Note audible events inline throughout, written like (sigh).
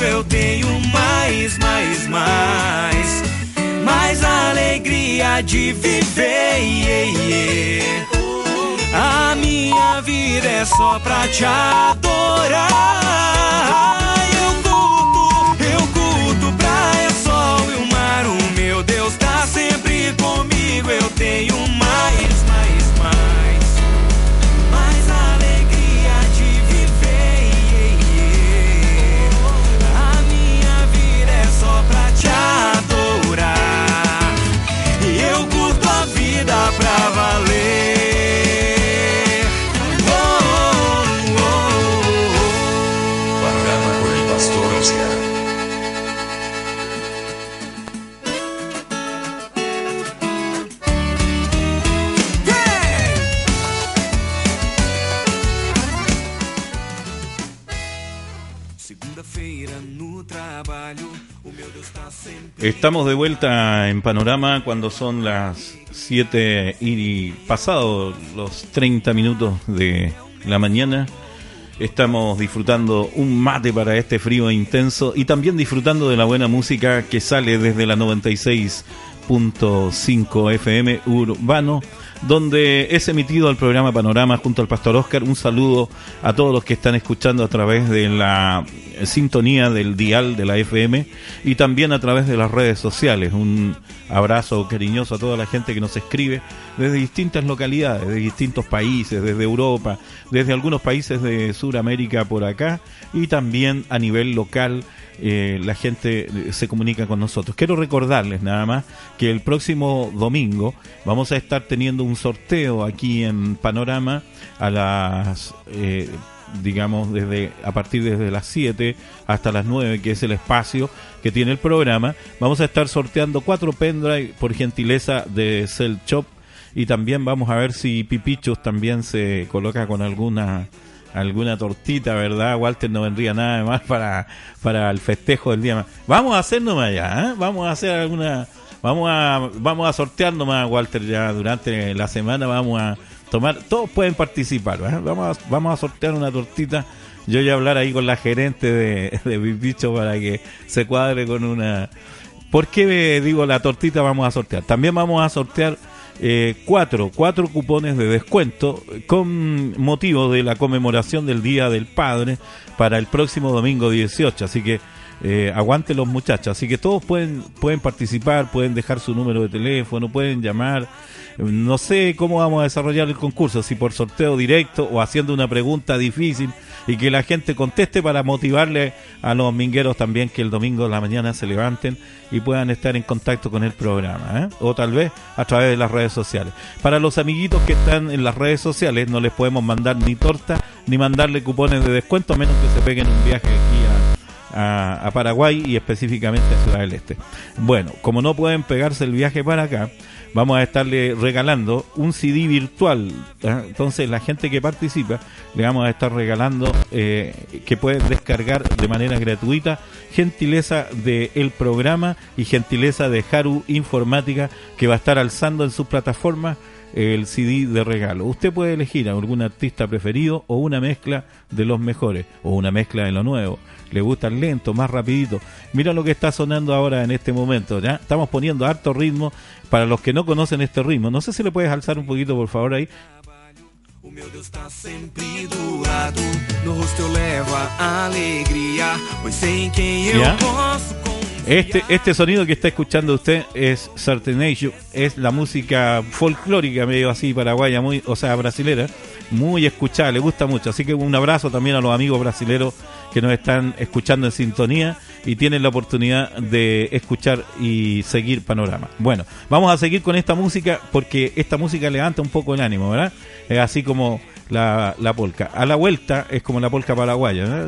eu tenho mais, mais, mais. Mais alegria de viver. Yeah, yeah. A minha vida é só pra te adorar. Estamos de vuelta en Panorama cuando son las 7 y pasado los 30 minutos de la mañana. Estamos disfrutando un mate para este frío intenso y también disfrutando de la buena música que sale desde la 96.5 FM Urbano donde es emitido el programa Panorama junto al Pastor Oscar. Un saludo a todos los que están escuchando a través de la sintonía del dial de la FM y también a través de las redes sociales. Un abrazo cariñoso a toda la gente que nos escribe desde distintas localidades, de distintos países, desde Europa, desde algunos países de Sudamérica por acá y también a nivel local eh, la gente eh, se comunica con nosotros. Quiero recordarles nada más que el próximo domingo vamos a estar teniendo un sorteo aquí en Panorama a las... Eh, digamos desde a partir desde las 7 hasta las 9 que es el espacio que tiene el programa vamos a estar sorteando cuatro pendrive por gentileza de Cell Shop y también vamos a ver si Pipichos también se coloca con alguna alguna tortita, ¿verdad? Walter no vendría nada más para, para el festejo del día. Vamos a hacer nomás ya, ¿eh? Vamos a hacer alguna... Vamos a, vamos a sortear nomás, Walter, ya durante la semana vamos a tomar... Todos pueden participar, ¿eh? Vamos a, vamos a sortear una tortita. Yo voy a hablar ahí con la gerente de, de Bicho para que se cuadre con una... ¿Por qué digo la tortita vamos a sortear? También vamos a sortear eh, cuatro, cuatro cupones de descuento con motivo de la conmemoración del Día del Padre para el próximo domingo 18. Así que eh, aguante los muchachos. Así que todos pueden, pueden participar, pueden dejar su número de teléfono, pueden llamar. No sé cómo vamos a desarrollar el concurso, si por sorteo directo o haciendo una pregunta difícil y que la gente conteste para motivarle a los mingueros también que el domingo de la mañana se levanten y puedan estar en contacto con el programa, ¿eh? o tal vez a través de las redes sociales. Para los amiguitos que están en las redes sociales no les podemos mandar ni torta ni mandarle cupones de descuento, menos que se peguen un viaje aquí a, a Paraguay y específicamente a Ciudad del Este. Bueno, como no pueden pegarse el viaje para acá, vamos a estarle regalando un CD virtual. ¿ah? Entonces, la gente que participa, le vamos a estar regalando eh, que pueden descargar de manera gratuita gentileza del programa y gentileza de Haru Informática que va a estar alzando en sus plataformas el CD de regalo. Usted puede elegir a algún artista preferido o una mezcla de los mejores o una mezcla de lo nuevo. Le gustan lento, más rapidito. Mira lo que está sonando ahora en este momento, ¿ya? Estamos poniendo harto ritmo para los que no conocen este ritmo. No sé si le puedes alzar un poquito, por favor, ahí. Este, este sonido que está escuchando usted es Sartenation, es la música folclórica medio así paraguaya, muy, o sea, brasilera, muy escuchada, le gusta mucho. Así que un abrazo también a los amigos brasileros que nos están escuchando en sintonía y tienen la oportunidad de escuchar y seguir Panorama. Bueno, vamos a seguir con esta música porque esta música levanta un poco el ánimo, ¿verdad? Es así como la, la polca. A la vuelta es como la polca paraguaya,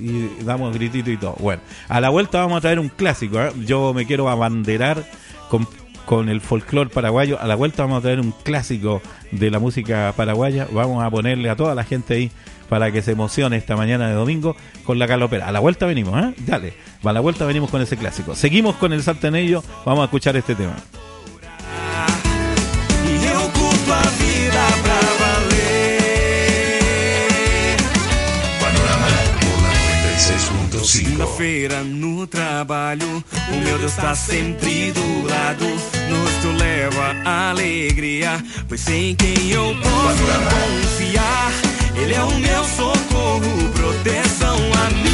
y damos gritito y todo. Bueno, a la vuelta vamos a traer un clásico. ¿eh? Yo me quiero abanderar con, con el folclore paraguayo. A la vuelta vamos a traer un clásico de la música paraguaya. Vamos a ponerle a toda la gente ahí para que se emocione esta mañana de domingo con la calopera. A la vuelta venimos, ¿eh? Dale, a la vuelta venimos con ese clásico. Seguimos con el sartenello, vamos a escuchar este tema. Segunda-feira no trabalho, o meu Deus está sempre do lado. Nosso rosto leva alegria, pois sem em quem eu posso confiar. Ele é o meu socorro, proteção a mim.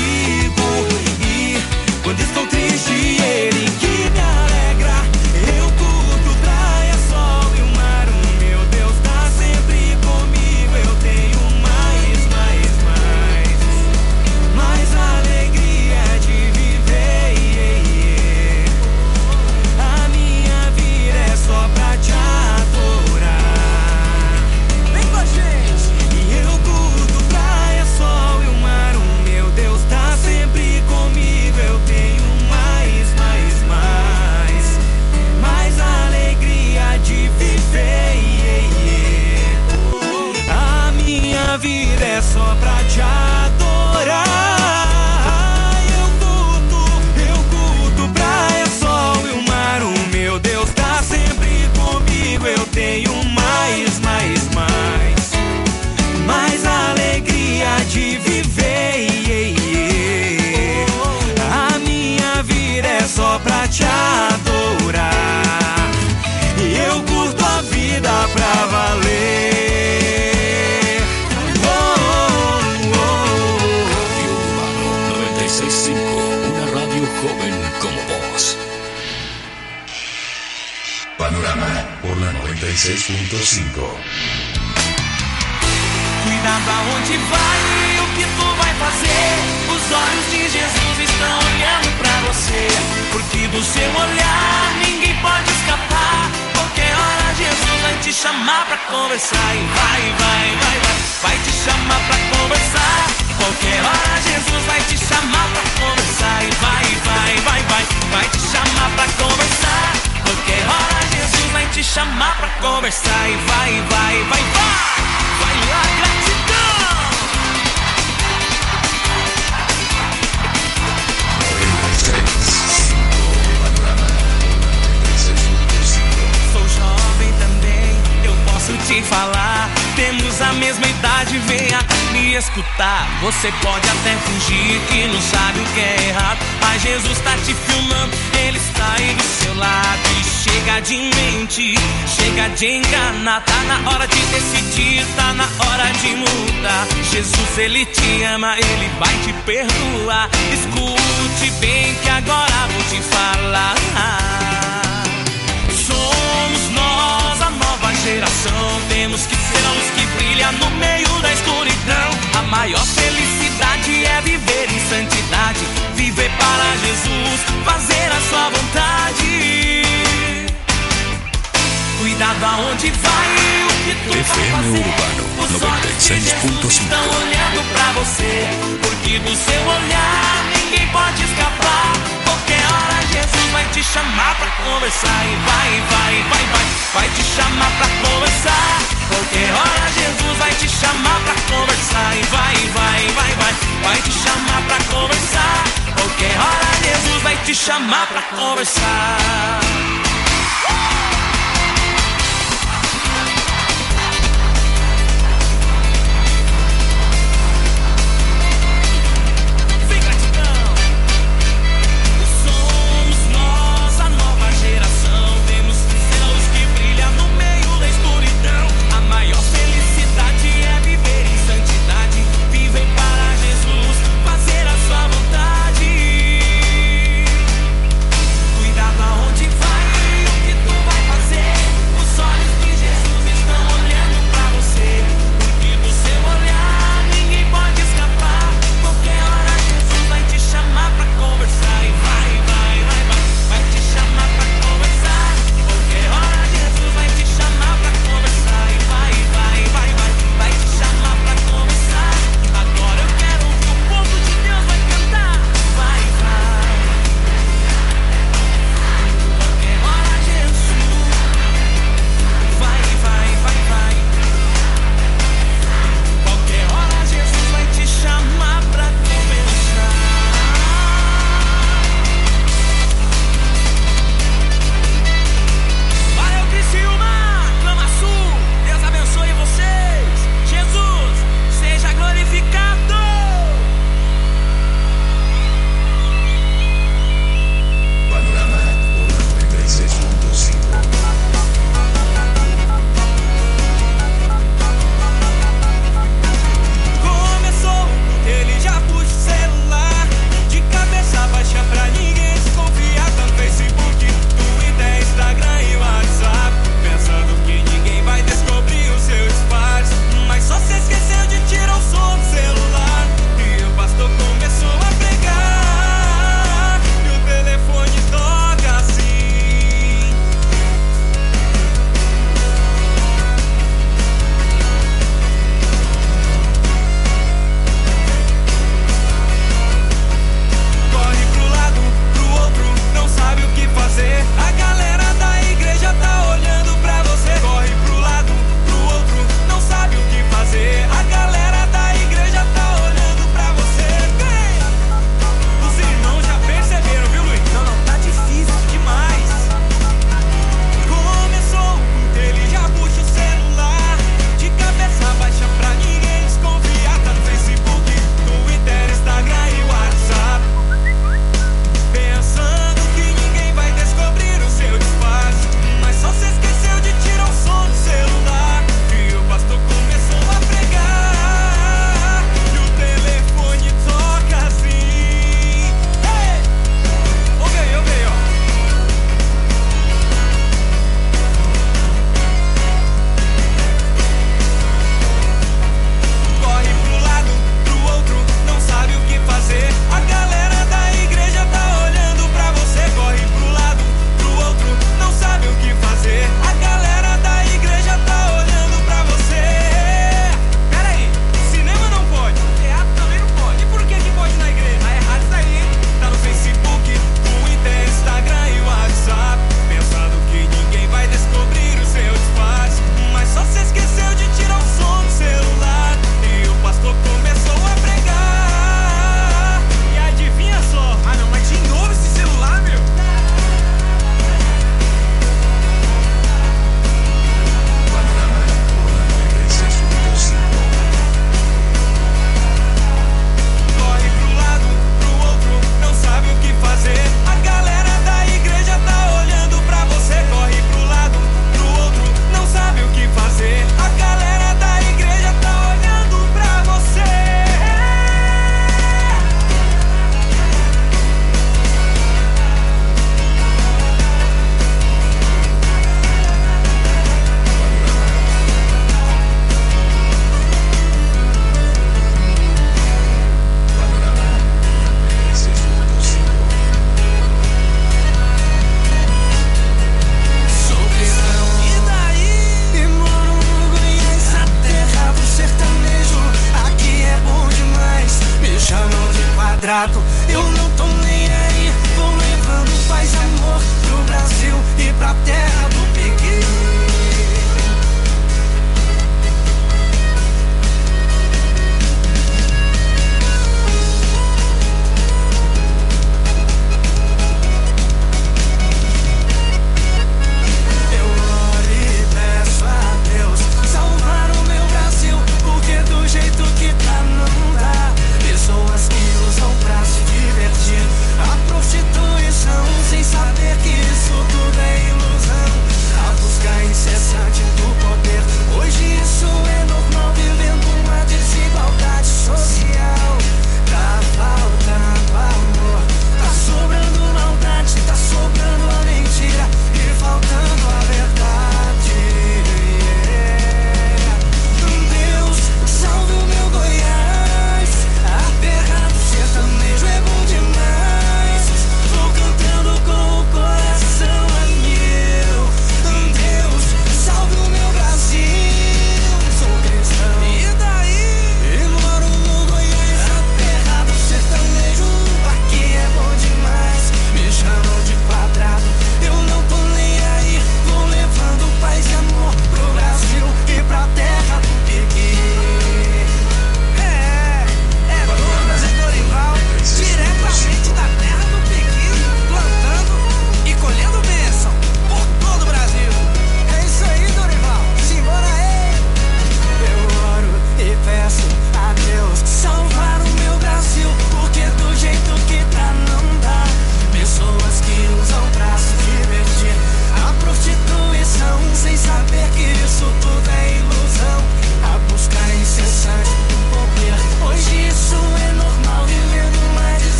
conversar e vai, vai, vai, vai, vai te chamar pra conversar. Qualquer hora Jesus vai te chamar pra conversar e vai, vai, vai, vai, vai te chamar pra conversar. Qualquer hora Jesus vai te chamar pra conversar.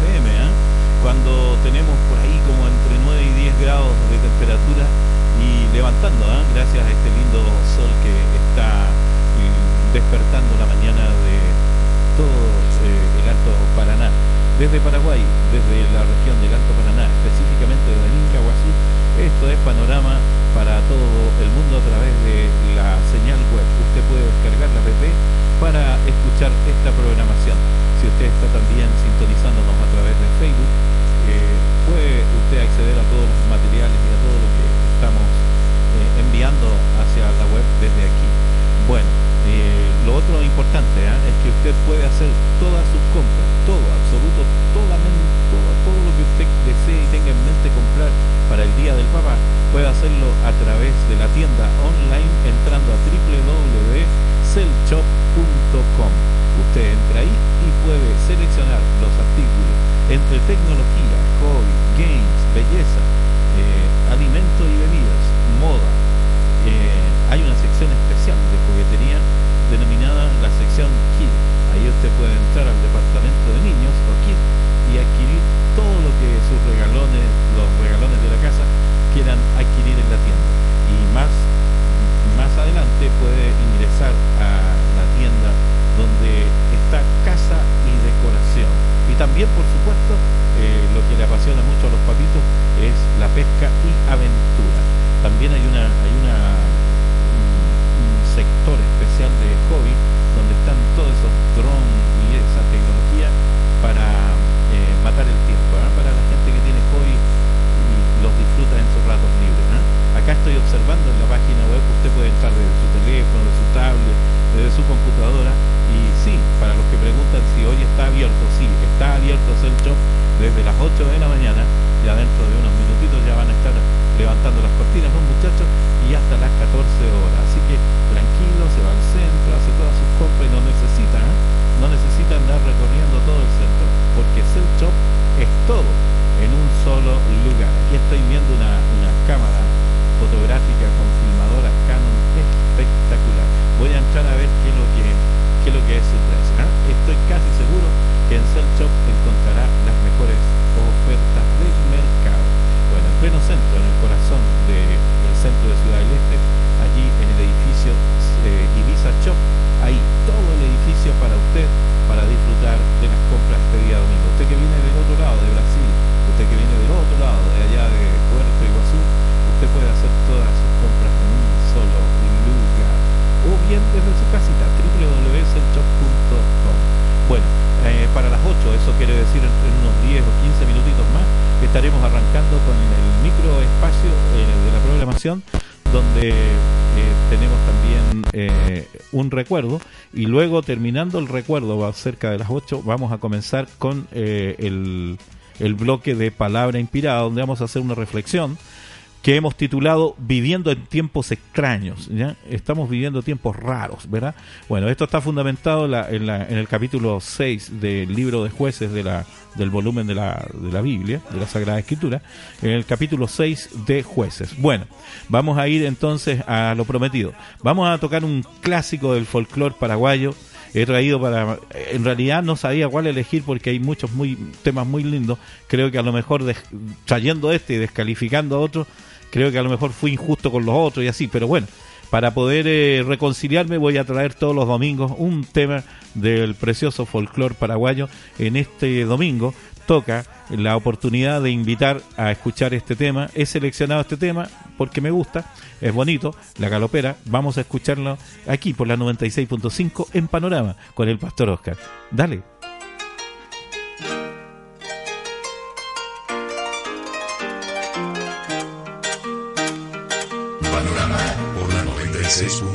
FM, ¿eh? cuando tenemos por ahí como entre 9 y 10 grados de temperatura y levantando, ¿eh? gracias a este lindo sol que está mm, despertando la mañana de todo eh, el Alto Paraná. Desde Paraguay, desde la región del Alto Paraná, específicamente de Incahuasí, esto es panorama para todo el mundo a través de la señal web. Usted puede descargar la app para escuchar esta programación usted está también sintonizándonos a través de Facebook, eh, puede usted acceder a todos los materiales y a todo lo que estamos eh, enviando hacia la web desde aquí. Bueno, eh, lo otro importante es que usted puede hacer todas sus compras, todo, absoluto, solamente todo, todo lo que usted desee y tenga en mente comprar para el Día del Papá, puede hacerlo a través de la tienda online entrando a www.cellshop.com. Usted entra ahí y puede seleccionar los artículos entre tecnología, hobby, games, belleza, eh, alimentos y bebidas, moda. Eh, hay una sección especial de juguetería denominada la sección Kid. Ahí usted puede entrar al departamento de niños o Kid y adquirir todo lo que sus regalones, los regalones de la casa quieran adquirir en la tienda. Y más, más adelante puede ingresar a la tienda donde está casa y decoración. Y también, por supuesto, eh, lo que le apasiona mucho a los papitos es la pesca y aventura. También hay una, hay una un, sector especial de hobby donde están todos esos drones y esa tecnología para eh, matar el tiempo, ¿eh? para la gente que tiene hobby y los disfruta en sus ratos libres. Acá estoy observando en la página web, usted puede entrar desde su teléfono, de su tablet, desde su computadora y sí, para los que preguntan si hoy está abierto, sí, está abierto el shop desde las 8 de la mañana, ya dentro de unos minutitos ya van a estar levantando las cortinas los muchachos y hasta las 14 horas. Así que tranquilo, se va al centro, hace todas sus compras y no necesitan, ¿eh? no necesitan andar recorriendo todo el centro, porque el shop es todo en un solo lugar. Aquí estoy viendo una, una cámara fotográfica con filmadora Canon espectacular. Voy a entrar a ver qué es lo que es qué lo que es el price. ¿ah? Estoy casi seguro que en Cell Shop encontrará las mejores ofertas del mercado. Bueno, en pleno centro, en el corazón del centro de Ciudad del Este, allí en el edificio eh, Ibiza Shop, hay todo el edificio para usted, para disfrutar de las compras este día domingo. Usted que viene del otro lado de Brasil, usted que viene del otro lado de donde eh, tenemos también eh, un recuerdo. Y luego terminando el recuerdo cerca de las 8 vamos a comenzar con eh, el, el bloque de palabra inspirada donde vamos a hacer una reflexión que hemos titulado Viviendo en tiempos extraños. ¿ya? Estamos viviendo tiempos raros, ¿verdad? Bueno, esto está fundamentado la- en, la- en el capítulo 6 del libro de jueces de la, del volumen de la, de la Biblia, de la Sagrada Escritura, en el capítulo 6 de jueces. Bueno, vamos a ir entonces a lo prometido. Vamos a tocar un clásico del folclore paraguayo. He traído para... En realidad no sabía cuál elegir porque hay muchos muy temas muy lindos. Creo que a lo mejor trayendo este y descalificando a otro, creo que a lo mejor fui injusto con los otros y así, pero bueno, para poder eh, reconciliarme voy a traer todos los domingos un tema del precioso folclore paraguayo. En este domingo toca la oportunidad de invitar a escuchar este tema. He seleccionado este tema porque me gusta, es bonito, la galopera. Vamos a escucharlo aquí por la 96.5 en Panorama con el Pastor Oscar. Dale. La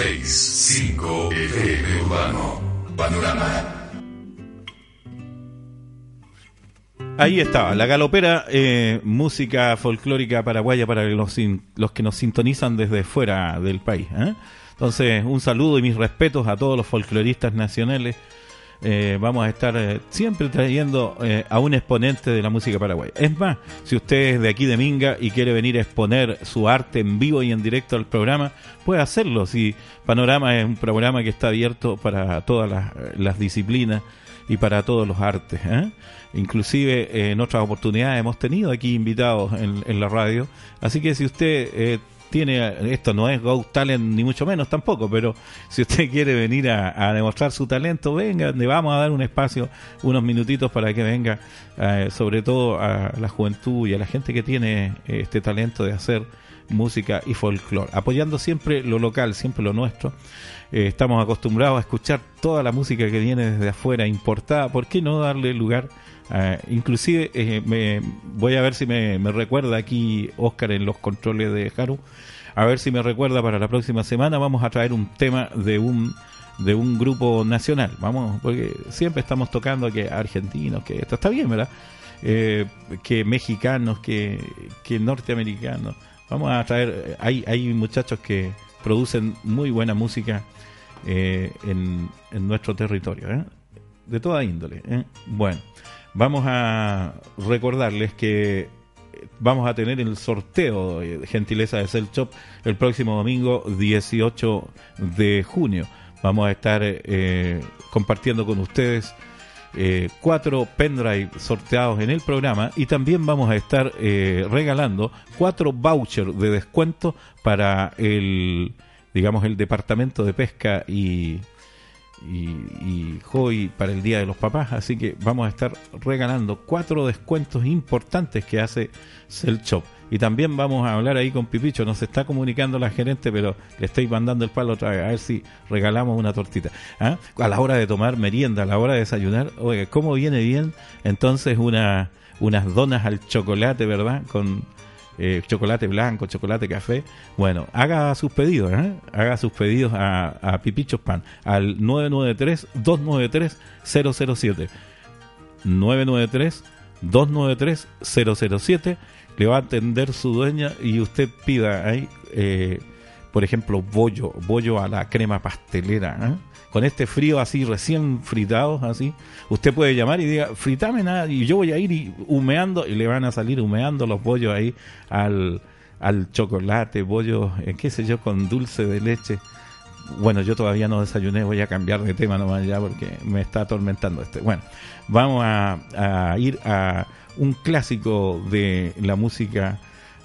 96.5. cinco FM Urbano. Panorama. Ahí estaba, la galopera, eh, música folclórica paraguaya para los, los que nos sintonizan desde fuera del país. ¿eh? Entonces, un saludo y mis respetos a todos los folcloristas nacionales. Eh, vamos a estar eh, siempre trayendo eh, a un exponente de la música paraguaya. Es más, si usted es de aquí de Minga y quiere venir a exponer su arte en vivo y en directo al programa, puede hacerlo. Si Panorama es un programa que está abierto para todas las, las disciplinas y para todos los artes. ¿eh? Inclusive eh, en otras oportunidades hemos tenido aquí invitados en, en la radio. Así que si usted eh, tiene, esto no es Go Talent ni mucho menos tampoco, pero si usted (laughs) quiere venir a, demostrar su talento, venga, le vamos a dar un espacio, unos minutitos para que venga, eh, sobre todo a la juventud y a la gente que tiene eh, este talento de hacer música y folclore, apoyando siempre lo local, siempre lo nuestro. Eh, estamos acostumbrados a escuchar toda la música que viene desde afuera, importada. ¿Por qué no darle lugar? A- inclusive, eh, me, voy a ver si me, recuerda aquí Oscar en los controles de Haru. A ver si me recuerda para la próxima semana. Vamos a traer un tema de un de un grupo nacional. Vamos, porque siempre estamos tocando que argentinos, que esto está bien, ¿verdad? Eh, que mexicanos, que, que norteamericanos. Vamos a traer, eh, hay, hay muchachos que producen muy buena música eh, en, en nuestro territorio, de toda índole. Bueno, vamos a recordarles que vamos a tener el sorteo de gentileza de Cell Shop el próximo domingo 18 de junio. Vamos a estar eh, compartiendo con ustedes eh, cuatro pendrive sorteados en el programa y también vamos a estar eh, regalando cuatro vouchers de descuento para el digamos el departamento de pesca y y, y Joy para el Día de los Papás, así que vamos a estar regalando cuatro descuentos importantes que hace Cell Shop. Y también vamos a hablar ahí con Pipicho, nos está comunicando la gerente, pero le estoy mandando el palo otra vez, a ver si regalamos una tortita. ¿Ah? A la hora de tomar merienda, a la hora de desayunar, oiga, ¿cómo viene bien? Entonces una, unas donas al chocolate, ¿verdad? Con eh, chocolate blanco, chocolate café. Bueno, haga sus pedidos, ¿eh? haga sus pedidos a, Pipichos Pan al 993-293-007. 993-293-007. Le va a atender su dueña y usted pida ahí, eh, por ejemplo, bollo, bollo a la crema pastelera. ¿eh? Con este frío así, recién fritados, así, usted puede llamar y diga, fritame nada, y yo voy a ir y humeando, y le van a salir humeando los bollos ahí al, al chocolate, bollos, eh, qué sé yo, con dulce de leche. Bueno, yo todavía no desayuné, voy a cambiar de tema nomás ya porque me está atormentando este. Bueno, vamos a, a ir a un clásico de la música.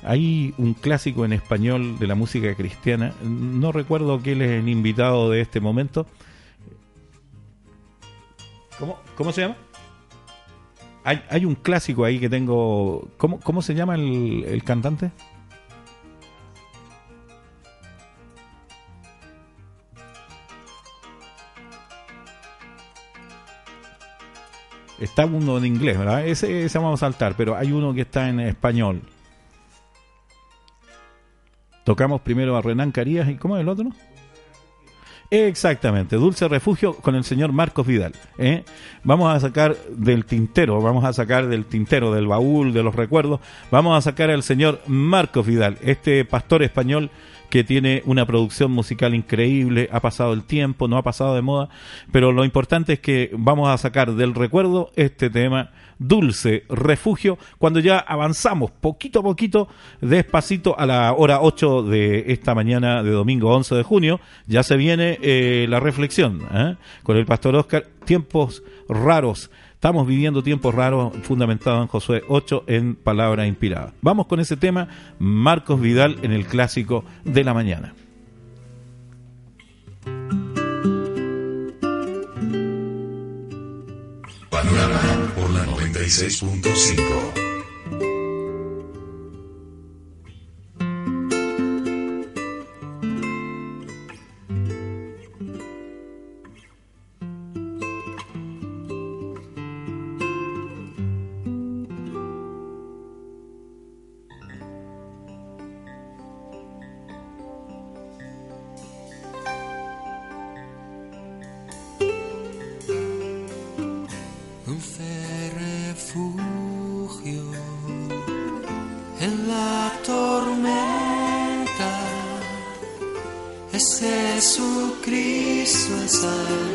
Hay un clásico en español de la música cristiana. No recuerdo quién es el invitado de este momento. ¿Cómo, cómo se llama? Hay, hay un clásico ahí que tengo. ¿Cómo, cómo se llama el, el cantante? Está uno en inglés, ¿verdad? Ese, ese vamos a saltar, pero hay uno que está en español. Tocamos primero a Renan Carías y ¿cómo es el otro? Exactamente, Dulce Refugio con el señor Marcos Vidal. ¿eh? Vamos a sacar del tintero, vamos a sacar del tintero, del baúl, de los recuerdos, vamos a sacar al señor Marcos Vidal, este pastor español que tiene una producción musical increíble, ha pasado el tiempo, no ha pasado de moda, pero lo importante es que vamos a sacar del recuerdo este tema Dulce Refugio, cuando ya avanzamos poquito a poquito, despacito a la hora 8 de esta mañana de domingo 11 de junio, ya se viene eh, la reflexión ¿eh? con el pastor Oscar, tiempos raros. Estamos viviendo tiempos raros fundamentados en Josué 8 en palabra inspirada. Vamos con ese tema, Marcos Vidal en el clásico de la mañana. 96.5. Jesucristo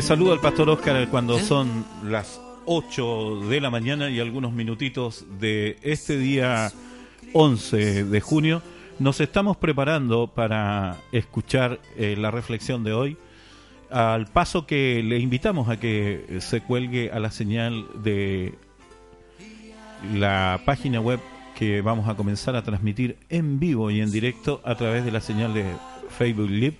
Te saluda el pastor Oscar cuando son las 8 de la mañana y algunos minutitos de este día 11 de junio. Nos estamos preparando para escuchar eh, la reflexión de hoy, al paso que le invitamos a que se cuelgue a la señal de la página web que vamos a comenzar a transmitir en vivo y en directo a través de la señal de Facebook Live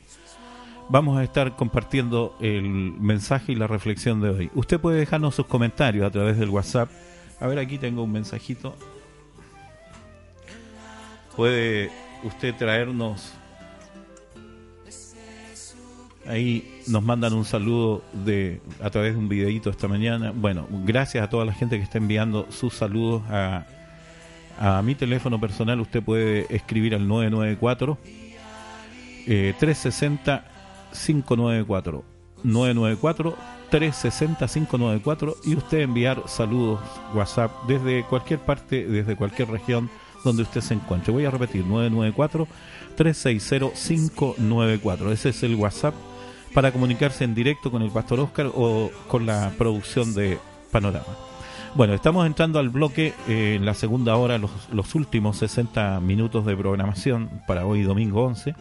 vamos a estar compartiendo el mensaje y la reflexión de hoy. Usted puede dejarnos sus comentarios a través del WhatsApp. A ver, aquí tengo un mensajito. Puede usted traernos... Ahí nos mandan un saludo de a través de un videito esta mañana. Bueno, gracias a toda la gente que está enviando sus saludos a, a mi teléfono personal. Usted puede escribir al 994 eh, 360 594 994 360 594 y usted enviar saludos WhatsApp desde cualquier parte, desde cualquier región donde usted se encuentre. Voy a repetir 994 360 594. Ese es el WhatsApp para comunicarse en directo con el Pastor Oscar o con la producción de Panorama. Bueno, estamos entrando al bloque eh, en la segunda hora, los, últimos 60 minutos de programación para hoy domingo 11.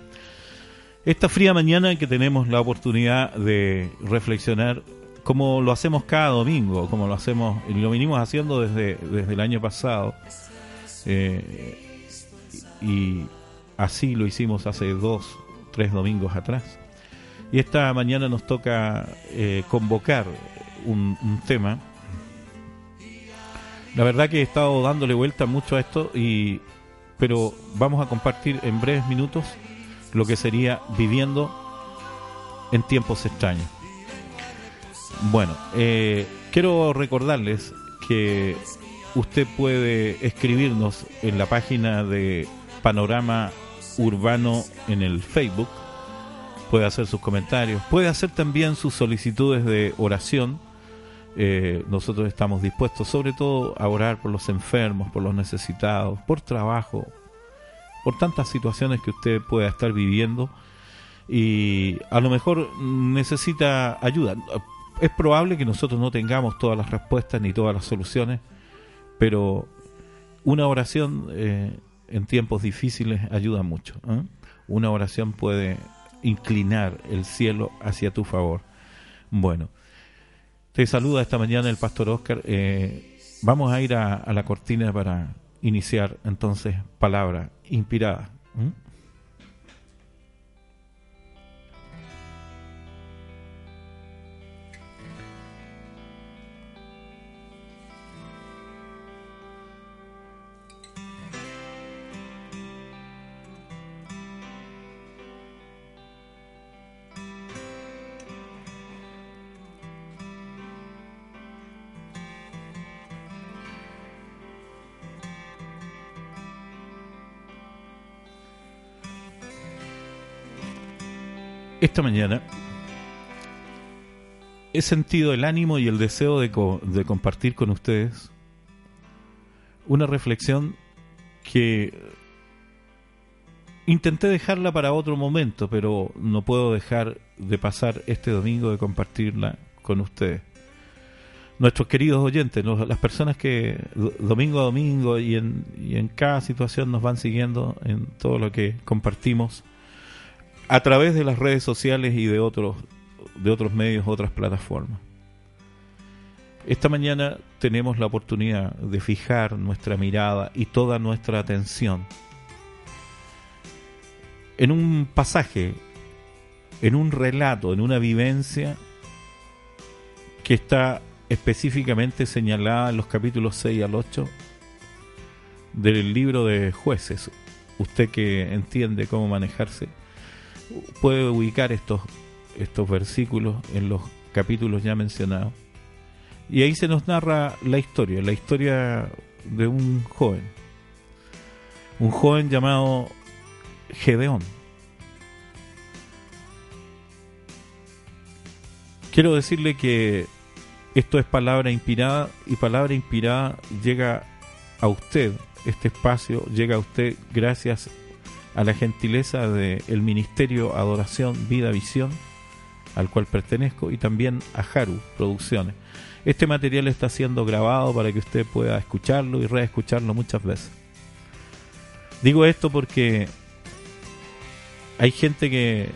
Esta fría mañana que tenemos la oportunidad de reflexionar como lo hacemos cada domingo, como lo hacemos lo venimos haciendo desde, desde el año pasado. eh, y así lo hicimos hace dos, tres domingos atrás. Y esta mañana nos toca eh, convocar un, un tema. La verdad que he estado dándole vuelta mucho a esto, y, pero vamos a compartir en breves minutos lo que sería viviendo en tiempos extraños. Bueno, eh, quiero recordarles que usted puede escribirnos en la página de Panorama Urbano en el Facebook, puede hacer sus comentarios, puede hacer también sus solicitudes de oración. Eh, nosotros estamos dispuestos sobre todo a orar por los enfermos, por los necesitados, por trabajo, por tantas situaciones que usted pueda estar viviendo y a lo mejor necesita ayuda. Es probable que nosotros no tengamos todas las respuestas ni todas las soluciones, pero una oración eh, en tiempos difíciles ayuda mucho. ¿eh? Una oración puede inclinar el cielo hacia tu favor. Bueno, te saluda esta mañana el pastor Oscar. Eh, vamos a ir a, la cortina para iniciar entonces palabra inspirada. Esta mañana he sentido el ánimo y el deseo de, de, compartir con ustedes una reflexión que intenté dejarla para otro momento, pero no puedo dejar de pasar este domingo de compartirla con ustedes. Nuestros queridos oyentes, las personas que domingo a domingo y en, y en cada situación nos van siguiendo en todo lo que compartimos a través de las redes sociales y de otros, de otros medios, otras plataformas. Esta mañana tenemos la oportunidad de fijar nuestra mirada y toda nuestra atención en un pasaje, en un relato, en una vivencia que está específicamente señalada en los capítulos 6 al 8 del libro de jueces. Usted que entiende cómo manejarse puede ubicar estos, estos versículos en los capítulos ya mencionados. Y ahí se nos narra la historia, la historia de un joven, un joven llamado Gedeón. Quiero decirle que esto es palabra inspirada y palabra inspirada llega a usted, este espacio llega a usted gracias a la gentileza del el Ministerio Adoración Vida Visión, al cual pertenezco, y también a Haru Producciones. Este material está siendo grabado para que usted pueda escucharlo y reescucharlo muchas veces. Digo esto porque hay gente que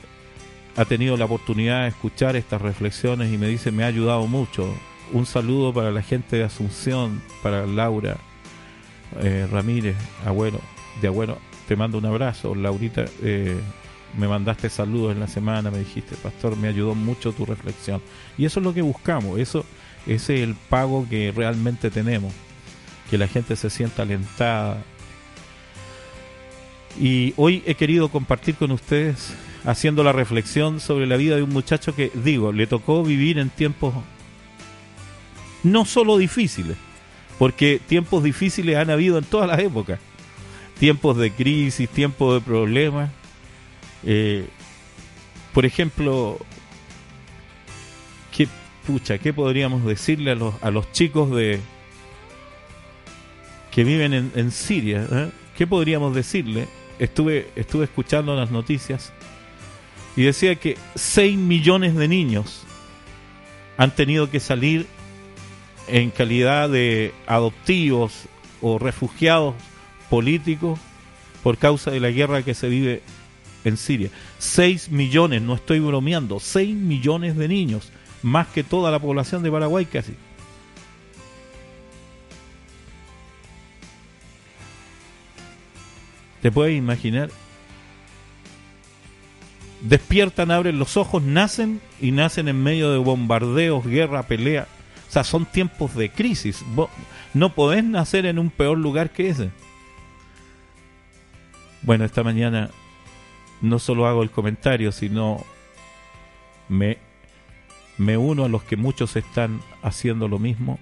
ha tenido la oportunidad de escuchar estas reflexiones y me dice me ha ayudado mucho. Un saludo para la gente de Asunción, para Laura eh, Ramírez, abuelo, de abuelo te mando un abrazo. Laurita, eh, me mandaste saludos en la semana, me dijiste, pastor, me ayudó mucho tu reflexión. Y eso es lo que buscamos, eso ese es el pago que realmente tenemos, que la gente se sienta alentada. Y hoy he querido compartir con ustedes, haciendo la reflexión sobre la vida de un muchacho que, digo, le tocó vivir en tiempos no solo difíciles, porque tiempos difíciles han habido en todas las épocas tiempos de crisis, tiempos de problemas. Eh, por ejemplo, ¿qué, pucha, ¿qué podríamos decirle a los, a los chicos de que viven en, Siria? Eh? ¿Qué podríamos decirle? Estuve, estuve escuchando las noticias y decía que 6 millones de niños han tenido que salir en calidad de adoptivos o refugiados políticos por causa de la guerra que se vive en Siria. 6 millones, no estoy bromeando, 6 millones de niños, más que toda la población de Paraguay casi. ¿Te puedes imaginar? Despiertan, abren los ojos, nacen y nacen en medio de bombardeos, guerra, pelea. O sea, son tiempos de crisis. no podés nacer en un peor lugar que ese. Bueno, esta mañana no solo hago el comentario, sino me Me uno a los que muchos están haciendo lo mismo.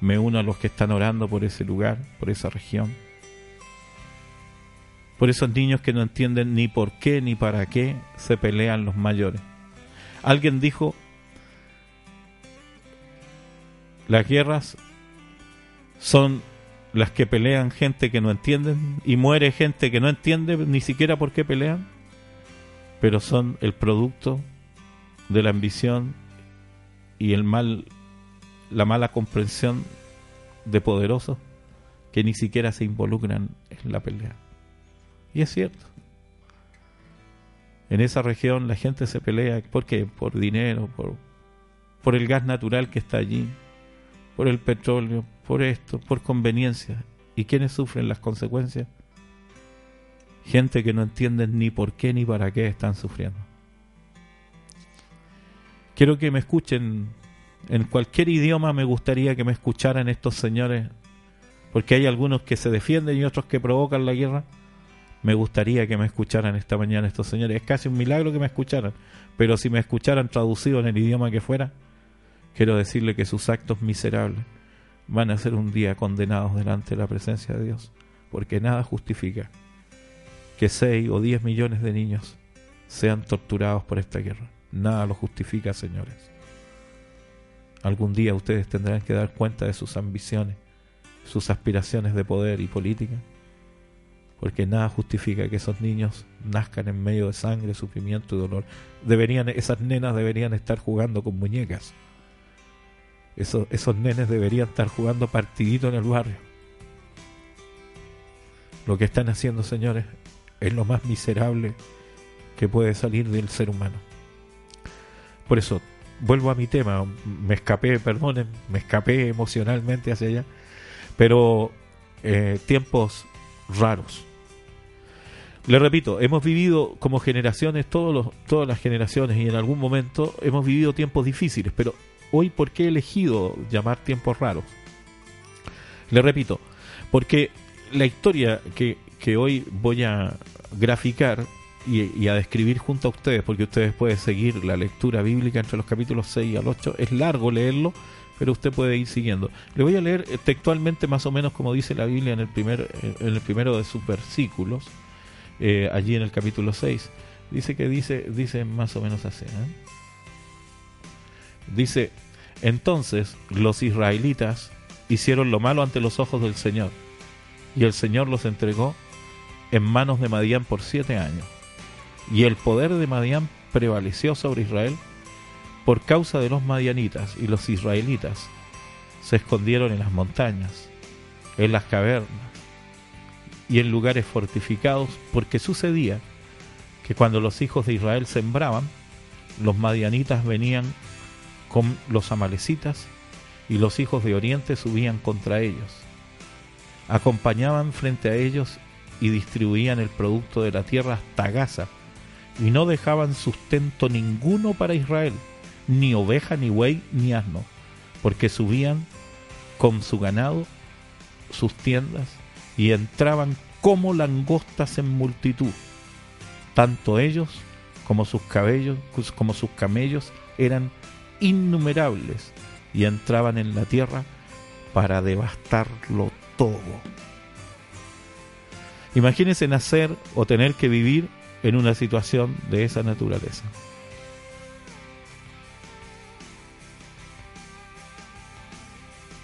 Me uno a los que están orando por ese lugar, por esa región. Por esos niños que no entienden ni por qué ni para qué se pelean los mayores. Alguien dijo, las guerras son las que pelean gente que no entienden y muere gente que no entiende ni siquiera por qué pelean, pero son el producto de la ambición y el mal la mala comprensión de poderosos que ni siquiera se involucran en la pelea. Y es cierto. En esa región la gente se pelea porque por dinero, por por el gas natural que está allí, por el petróleo, por esto, por conveniencia. ¿Y quiénes sufren las consecuencias? Gente que no entienden ni por qué ni para qué están sufriendo. Quiero que me escuchen en cualquier idioma me gustaría que me escucharan estos señores, porque hay algunos que se defienden y otros que provocan la guerra. Me gustaría que me escucharan esta mañana estos señores. Es casi un milagro que me escucharan, pero si me escucharan traducido en el idioma que fuera, quiero decirle que sus actos miserables van a ser un día condenados delante de la presencia de Dios, porque nada justifica que 6 o 10 millones de niños sean torturados por esta guerra. Nada lo justifica, señores. Algún día ustedes tendrán que dar cuenta de sus ambiciones, sus aspiraciones de poder y política, porque nada justifica que esos niños nazcan en medio de sangre, sufrimiento y dolor. Deberían, esas nenas deberían estar jugando con muñecas esos, esos nenes deberían estar jugando partidito en el barrio. Lo que están haciendo, señores, es lo más miserable que puede salir del ser humano. Por eso, vuelvo a mi tema, me escapé, perdonen, me escapé emocionalmente hacia allá, pero eh, tiempos raros. Le repito, hemos vivido como generaciones, todos los, todas las generaciones, y en algún momento hemos vivido tiempos difíciles, pero hoy por qué he elegido llamar tiempos raros. Le repito, porque la historia que, hoy voy a graficar y, a describir junto a ustedes, porque ustedes pueden seguir la lectura bíblica entre los capítulos 6 al 8, es largo leerlo, pero usted puede ir siguiendo. Le voy a leer textualmente más o menos como dice la Biblia en el, primer, en el primero de sus versículos, eh, allí en el capítulo 6. Dice que dice, dice más o menos así. ¿eh? Dice, entonces los israelitas hicieron lo malo ante los ojos del Señor, y el Señor los entregó en manos de Madián por siete años. Y el poder de Madián prevaleció sobre Israel por causa de los madianitas, y los israelitas se escondieron en las montañas, en las cavernas y en lugares fortificados, porque sucedía que cuando los hijos de Israel sembraban, los madianitas venían con los amalecitas y los hijos de Oriente subían contra ellos. Acompañaban frente a ellos y distribuían el producto de la tierra hasta Gaza, y no dejaban sustento ninguno para Israel, ni oveja, ni buey, ni asno, porque subían con su ganado, sus tiendas, y entraban como langostas en multitud. Tanto ellos como sus cabellos, como sus camellos eran innumerables y entraban en la tierra para devastarlo todo. Imagínense nacer o tener que vivir en una situación de esa naturaleza.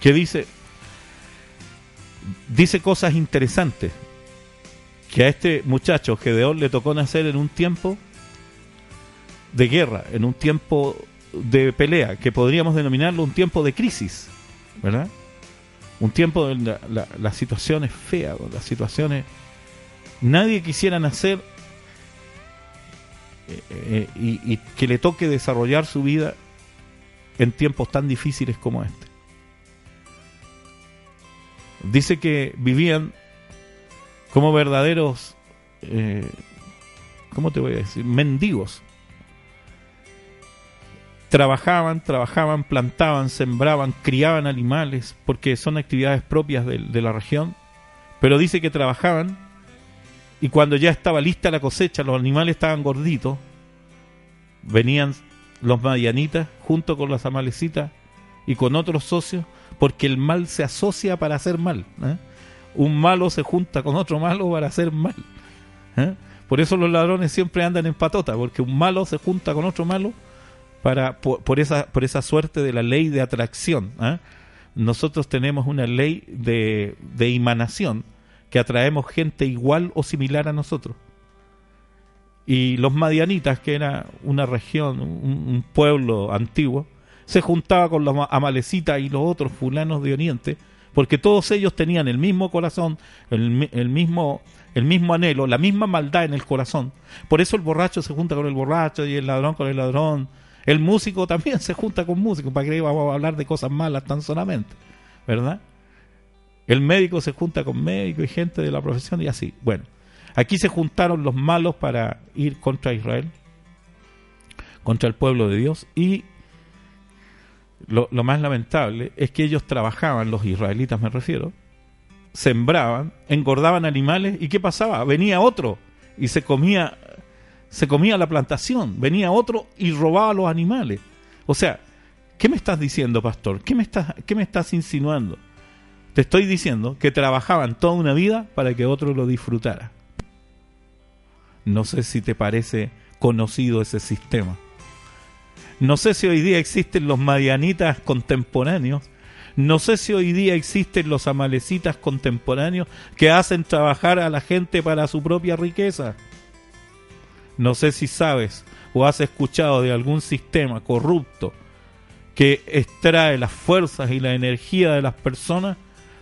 Que dice, dice cosas interesantes, que a este muchacho Gedeón le tocó nacer en un tiempo de guerra, en un tiempo de pelea, que podríamos denominarlo un tiempo de crisis, ¿verdad? Un tiempo donde la, situación es fea, las situaciones... Nadie quisiera nacer eh, eh, y, y que le toque desarrollar su vida en tiempos tan difíciles como este. Dice que vivían como verdaderos, eh, ¿cómo te voy a decir? Mendigos trabajaban, trabajaban, plantaban, sembraban, criaban animales, porque son actividades propias de, la región, pero dice que trabajaban y cuando ya estaba lista la cosecha, los animales estaban gorditos, venían los madianitas junto con los amalecitas y con otros socios, porque el mal se asocia para hacer mal. ¿eh? Un malo se junta con otro malo para hacer mal. ¿eh? Por eso los ladrones siempre andan en patota, porque un malo se junta con otro malo para por, esa por esa suerte de la ley de atracción. ¿eh? Nosotros tenemos una ley de, de emanación que atraemos gente igual o similar a nosotros. Y los madianitas, que era una región, un, pueblo antiguo, se juntaba con los amalecitas y los otros fulanos de Oriente, porque todos ellos tenían el mismo corazón, el, el, mismo, el mismo anhelo, la misma maldad en el corazón. Por eso el borracho se junta con el borracho y el ladrón con el ladrón. El músico también (laughs) se junta con músico, para que íbamos a hablar de cosas malas tan solamente, ¿verdad? El médico se junta con médico y gente de la profesión y así. Bueno, aquí se juntaron los malos para ir contra Israel, contra el pueblo de Dios y lo, más lamentable es que ellos trabajaban, los israelitas me refiero, sembraban, engordaban animales y ¿qué pasaba? Venía otro y se comía se comía la plantación, venía otro y robaba los animales. O sea, ¿qué me estás diciendo, pastor? ¿Qué me estás, qué me estás insinuando? Te estoy diciendo que trabajaban toda una vida para que otro lo disfrutara. No sé si te parece conocido ese sistema. No sé si hoy día existen los madianitas contemporáneos. No sé si hoy día existen los amalecitas contemporáneos que hacen trabajar a la gente para su propia riqueza. No sé si sabes o has escuchado de algún sistema corrupto que extrae las fuerzas y la energía de las personas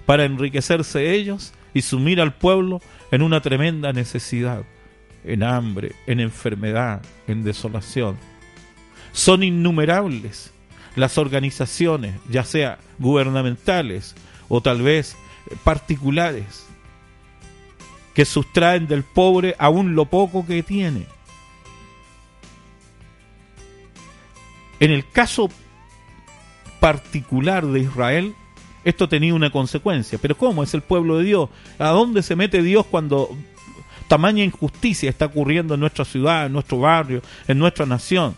para enriquecerse ellos y sumir al pueblo en una tremenda necesidad, en hambre, en enfermedad, en desolación. Son innumerables las organizaciones, ya sea gubernamentales o tal vez particulares, que sustraen del pobre aún lo poco que tiene. En el caso particular de Israel, esto tenía una consecuencia. Pero ¿cómo? Es el pueblo de Dios. ¿A dónde se mete Dios cuando tamaña injusticia está ocurriendo en nuestra ciudad, en nuestro barrio, en nuestra nación?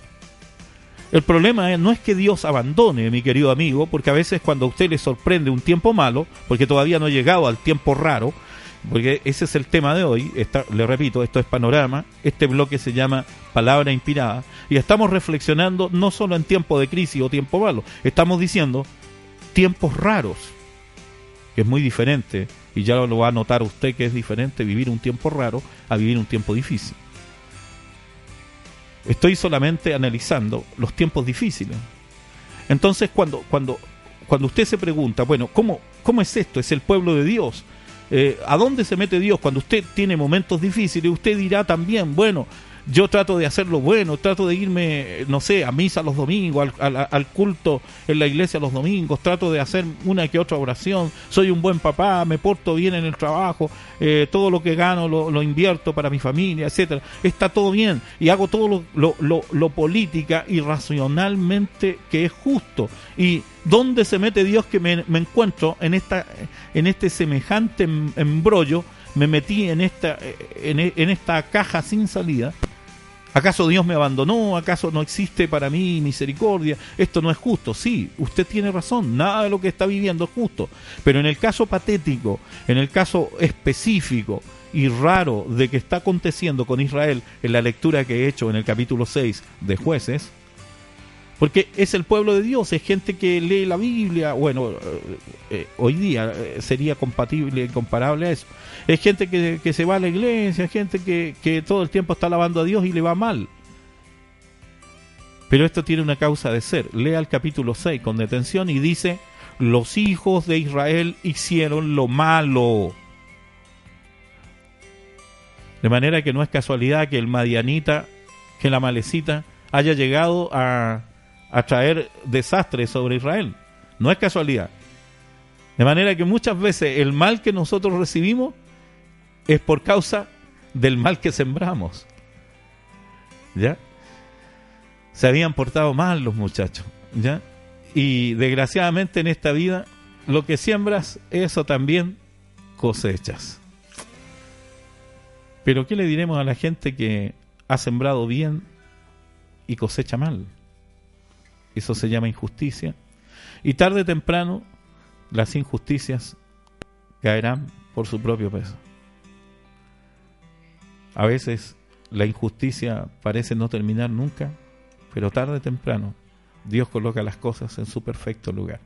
El problema no es que Dios abandone, mi querido amigo, porque a veces cuando a usted le sorprende un tiempo malo, porque todavía no ha llegado al tiempo raro, porque ese es el tema de hoy, le repito, esto es panorama, este bloque se llama Palabra Inspirada, y estamos reflexionando no solo en tiempo de crisis o tiempo malo, estamos diciendo tiempos raros, que es muy diferente, y ya lo va a notar usted que es diferente vivir un tiempo raro a vivir un tiempo difícil. Estoy solamente analizando los tiempos difíciles. Entonces, cuando, cuando, cuando usted se pregunta, bueno, ¿cómo, ¿cómo es esto? ¿Es el pueblo de Dios? Eh, ¿A dónde se mete Dios cuando usted tiene momentos difíciles? Usted dirá también, bueno, yo trato de hacer lo bueno, trato de irme, no sé, a misa los domingos, al, culto en la iglesia los domingos, trato de hacer una que otra oración, soy un buen papá, me porto bien en el trabajo, eh, todo lo que gano lo, invierto para mi familia, etcétera. Está todo bien y hago todo lo, lo, lo, política y racionalmente que es justo. ¿Y dónde se mete Dios que me, encuentro en, esta, en este semejante em, embrollo? Me metí en esta, en esta caja sin salida ¿Acaso Dios me abandonó? ¿Acaso no existe para mí misericordia? Esto no es justo. Sí, usted tiene razón, nada de lo que está viviendo es justo. Pero en el caso patético, en el caso específico y raro de que está aconteciendo con Israel en la lectura que he hecho en el capítulo 6 de jueces, porque es el pueblo de Dios, es gente que lee la Biblia. Bueno, eh, eh, hoy día eh, sería compatible, comparable a eso. Es gente que, que se va a la iglesia, es gente que, que todo el tiempo está alabando a Dios y le va mal. Pero esto tiene una causa de ser. Lea el capítulo 6 con detención y dice, los hijos de Israel hicieron lo malo. De manera que no es casualidad que el madianita, que la malecita, haya llegado a, a traer desastres sobre Israel. No es casualidad. De manera que muchas veces el mal que nosotros recibimos es por causa del mal que sembramos. ¿Ya? Se habían portado mal los muchachos. ¿Ya? Y desgraciadamente en esta vida lo que siembras, eso también cosechas. Pero ¿qué le diremos a la gente que ha sembrado bien y cosecha mal? Eso se llama injusticia. Y tarde o temprano las injusticias caerán por su propio peso. A veces la injusticia parece no terminar nunca, pero tarde o temprano Dios coloca las cosas en su perfecto lugar.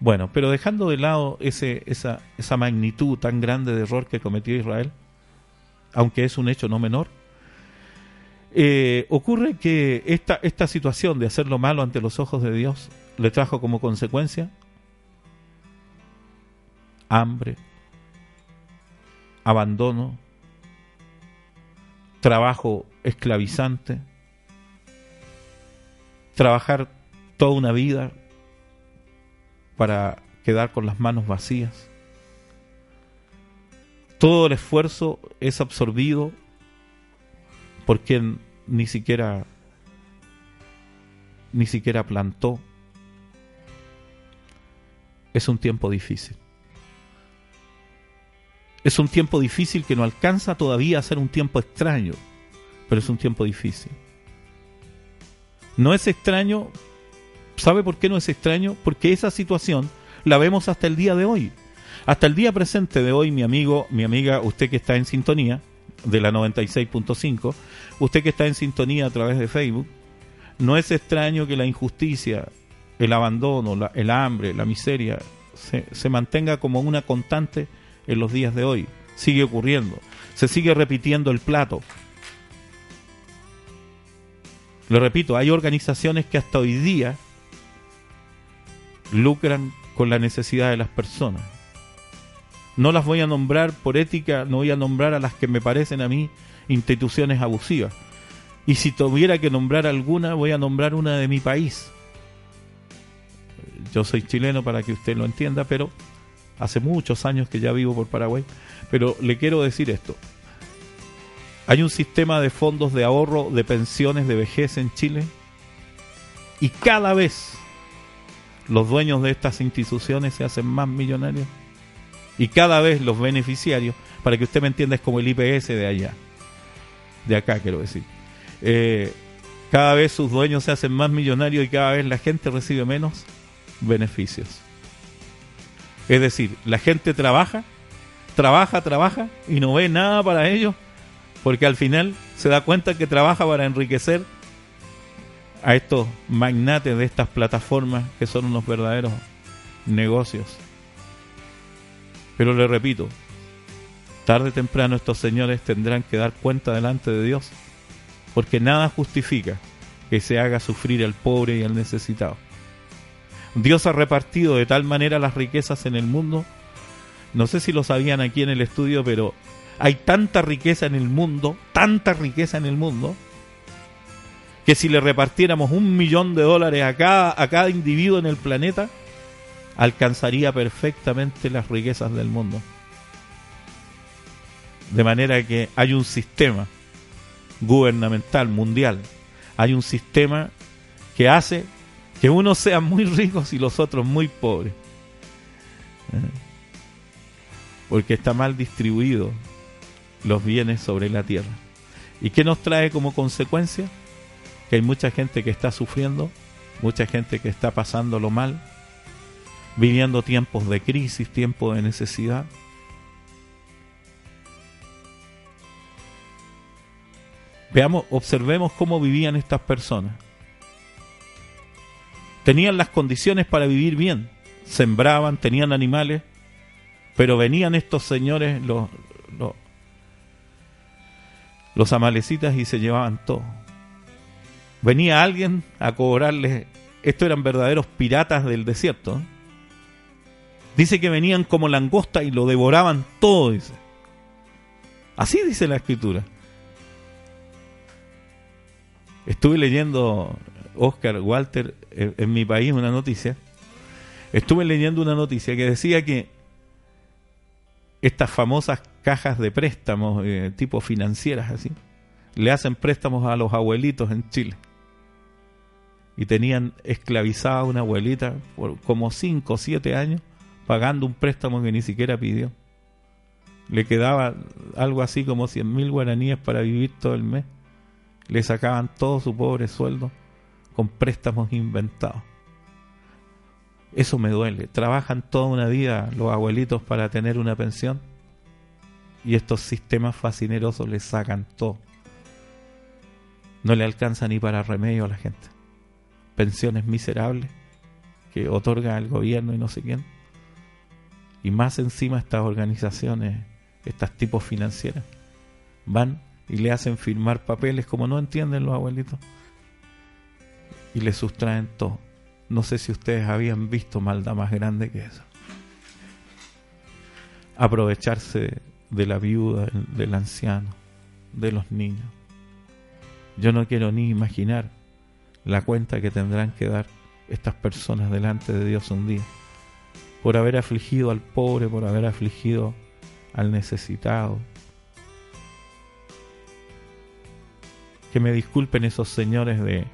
Bueno, pero dejando de lado esa, esa magnitud tan grande de error que cometió Israel, aunque es un hecho no menor, eh, ocurre que esta, esta situación de hacer lo malo ante los ojos de Dios le trajo como consecuencia hambre, abandono, trabajo esclavizante, trabajar toda una vida para quedar con las manos vacías. Todo el esfuerzo es absorbido por quien ni siquiera ni siquiera plantó. Es un tiempo difícil. Es un tiempo difícil que no alcanza todavía a ser un tiempo extraño, pero es un tiempo difícil. No es extraño, ¿sabe por qué no es extraño? Porque esa situación la vemos hasta el día de hoy. Hasta el día presente de hoy, mi amigo, mi amiga, usted que está en sintonía de la 96.5, usted que está en sintonía a través de Facebook, no es extraño que la injusticia, el abandono, el hambre, la miseria, se, se mantenga como una constante en los días de hoy. Sigue ocurriendo. Se sigue repitiendo el plato. Lo repito, hay organizaciones que hasta hoy día lucran con la necesidad de las personas. No las voy a nombrar por ética, no voy a nombrar a las que me parecen a mí instituciones abusivas. Y si tuviera que nombrar alguna, voy a nombrar una de mi país. Yo soy chileno para que usted lo entienda, pero hace muchos años que ya vivo por Paraguay, pero le quiero decir esto. Hay un sistema de fondos de ahorro de pensiones de vejez en Chile y cada vez los dueños de estas instituciones se hacen más millonarios y cada vez los beneficiarios, para que usted me entienda, es como el IPS de allá, de acá quiero decir. Eh, cada vez sus dueños se hacen más millonarios y cada vez la gente recibe menos beneficios. Es decir, la gente trabaja, trabaja, trabaja y no ve nada para ellos porque al final se da cuenta que trabaja para enriquecer a estos magnates de estas plataformas que son unos verdaderos negocios. Pero le repito, tarde o temprano estos señores tendrán que dar cuenta delante de Dios, porque nada justifica que se haga sufrir al pobre y al necesitado. Dios ha repartido de tal manera las riquezas en el mundo. No sé si lo sabían aquí en el estudio, pero hay tanta riqueza en el mundo, tanta riqueza en el mundo, que si le repartiéramos un millón de dólares a cada, a cada individuo en el planeta, alcanzaría perfectamente las riquezas del mundo. De manera que hay un sistema gubernamental mundial, hay un sistema que hace que unos sean muy ricos y los otros muy pobres. ¿Eh? Porque está mal distribuido los bienes sobre la tierra. ¿Y qué nos trae como consecuencia? Que hay mucha gente que está sufriendo, mucha gente que está pasándolo mal, viviendo tiempos de crisis, tiempos de necesidad. Veamos, observemos cómo vivían estas personas tenían las condiciones para vivir bien, sembraban, tenían animales, pero venían estos señores, los, los, amalecitas, y se llevaban todo. Venía alguien a cobrarles, estos eran verdaderos piratas del desierto. ¿eh? Dice que venían como langosta y lo devoraban todo, dice. Así dice la escritura. Estuve leyendo Oscar Walter en, mi país una noticia. Estuve leyendo una noticia que decía que estas famosas cajas de préstamos, eh, tipo financieras así, le hacen préstamos a los abuelitos en Chile. Y tenían esclavizada a una abuelita por como 5 o 7 años pagando un préstamo que ni siquiera pidió. Le quedaba algo así como 100 mil guaraníes para vivir todo el mes. Le sacaban todo su pobre sueldo con préstamos inventados. Eso me duele. Trabajan toda una vida los abuelitos para tener una pensión y estos sistemas fascinerosos les sacan todo. No le alcanza ni para remedio a la gente. Pensiones miserables que otorga el gobierno y no sé quién. Y más encima estas organizaciones, estas tipos financieras, van y le hacen firmar papeles como no entienden los abuelitos. Y le sustraen todo. No sé si ustedes habían visto maldad más grande que eso. Aprovecharse de la viuda, del anciano, de los niños. Yo no quiero ni imaginar la cuenta que tendrán que dar estas personas delante de Dios un día por haber afligido al pobre, por haber afligido al necesitado. Que me disculpen esos señores de,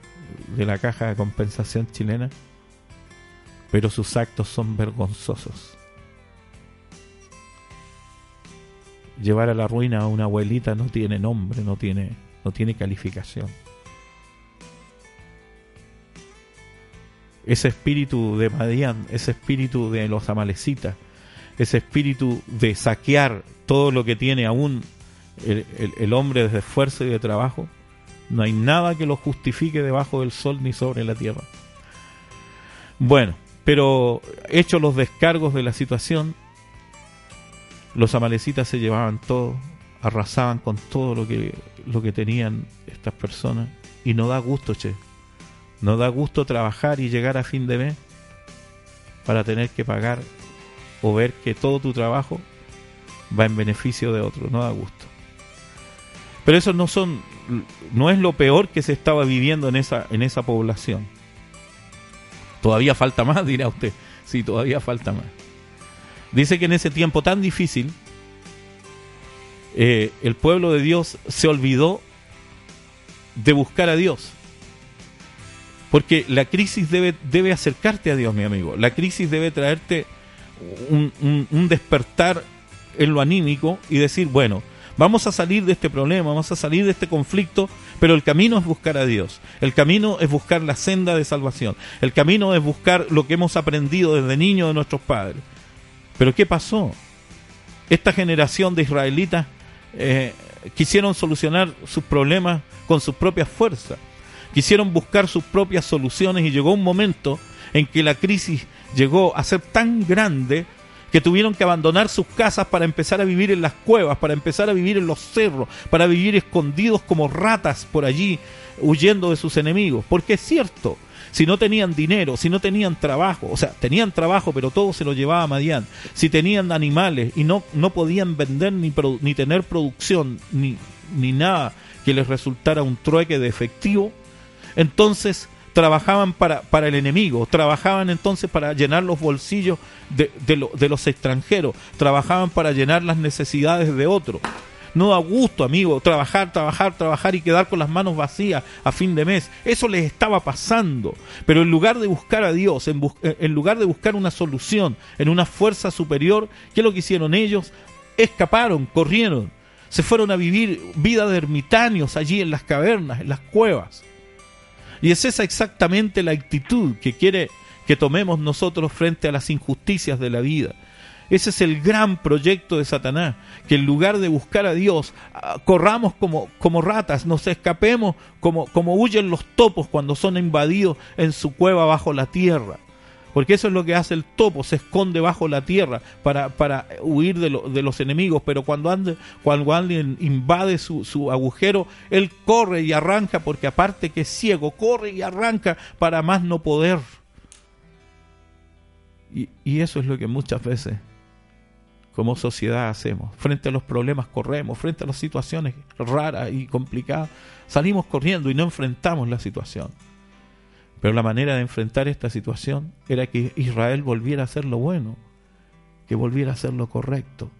de la caja de compensación chilena, pero sus actos son vergonzosos. llevar a la ruina a una abuelita no tiene nombre, no tiene, no tiene calificación. Ese espíritu de Madián, ese espíritu de los amalecitas, ese espíritu de saquear todo lo que tiene aún el, el hombre de esfuerzo y de trabajo, no hay nada que lo justifique debajo del sol ni sobre la tierra. Bueno, pero hechos los descargos de la situación, los amalecitas se llevaban todo, arrasaban con todo lo que, lo que tenían estas personas. Y no da gusto, che. No da gusto trabajar y llegar a fin de mes para tener que pagar o ver que todo tu trabajo va en beneficio de otro. No da gusto. Pero eso no son, no es lo peor que se estaba viviendo en esa, en esa población. Todavía falta más, dirá usted. Sí, todavía falta más. Dice que en ese tiempo tan difícil, eh, el pueblo de Dios se olvidó de buscar a Dios. Porque la crisis debe, debe acercarte a Dios, mi amigo. La crisis debe traerte un, un, despertar en lo anímico y decir, bueno, vamos a salir de este problema, vamos a salir de este conflicto, pero el camino es buscar a Dios. El camino es buscar la senda de salvación. El camino es buscar lo que hemos aprendido desde niños de nuestros padres. Pero ¿qué pasó? Esta generación de israelitas eh, quisieron solucionar sus problemas con sus propias fuerzas, quisieron buscar sus propias soluciones y llegó un momento en que la crisis llegó a ser tan grande que tuvieron que abandonar sus casas para empezar a vivir en las cuevas, para empezar a vivir en los cerros, para vivir escondidos como ratas por allí, huyendo de sus enemigos. Porque es cierto, si no tenían dinero, si no tenían trabajo, o sea, tenían trabajo, pero todo se lo llevaba a Madián, si tenían animales y no, no podían vender ni, ni tener producción, ni, ni nada que les resultara un trueque de efectivo, entonces trabajaban para, para el enemigo, trabajaban entonces para llenar los bolsillos de, de, los extranjeros, trabajaban para llenar las necesidades de otros. No da gusto, amigo, trabajar, trabajar, trabajar y quedar con las manos vacías a fin de mes. Eso les estaba pasando. Pero en lugar de buscar a Dios, en, en lugar de buscar una solución en una fuerza superior, ¿qué es lo que hicieron ellos? Escaparon, corrieron, se fueron a vivir vida de ermitaños allí en las cavernas, en las cuevas. Y es esa exactamente la actitud que quiere que tomemos nosotros frente a las injusticias de la vida ese es el gran proyecto de Satanás, que en lugar de buscar a Dios, ah, corramos como, como ratas, nos escapemos como, como huyen los topos cuando son invadidos en su cueva bajo la tierra. Porque eso es lo que hace el topo, se esconde bajo la tierra para, para huir de, de, los enemigos, pero cuando, cuando alguien invade su, su, agujero, él corre y arranca, porque aparte que es ciego, corre y arranca para más no poder. Y, y eso es lo que muchas veces como sociedad hacemos. Frente a los problemas corremos, frente a las situaciones raras y complicadas, salimos corriendo y no enfrentamos la situación. Pero la manera de enfrentar esta situación era que Israel volviera a hacer lo bueno, que volviera a hacer lo correcto.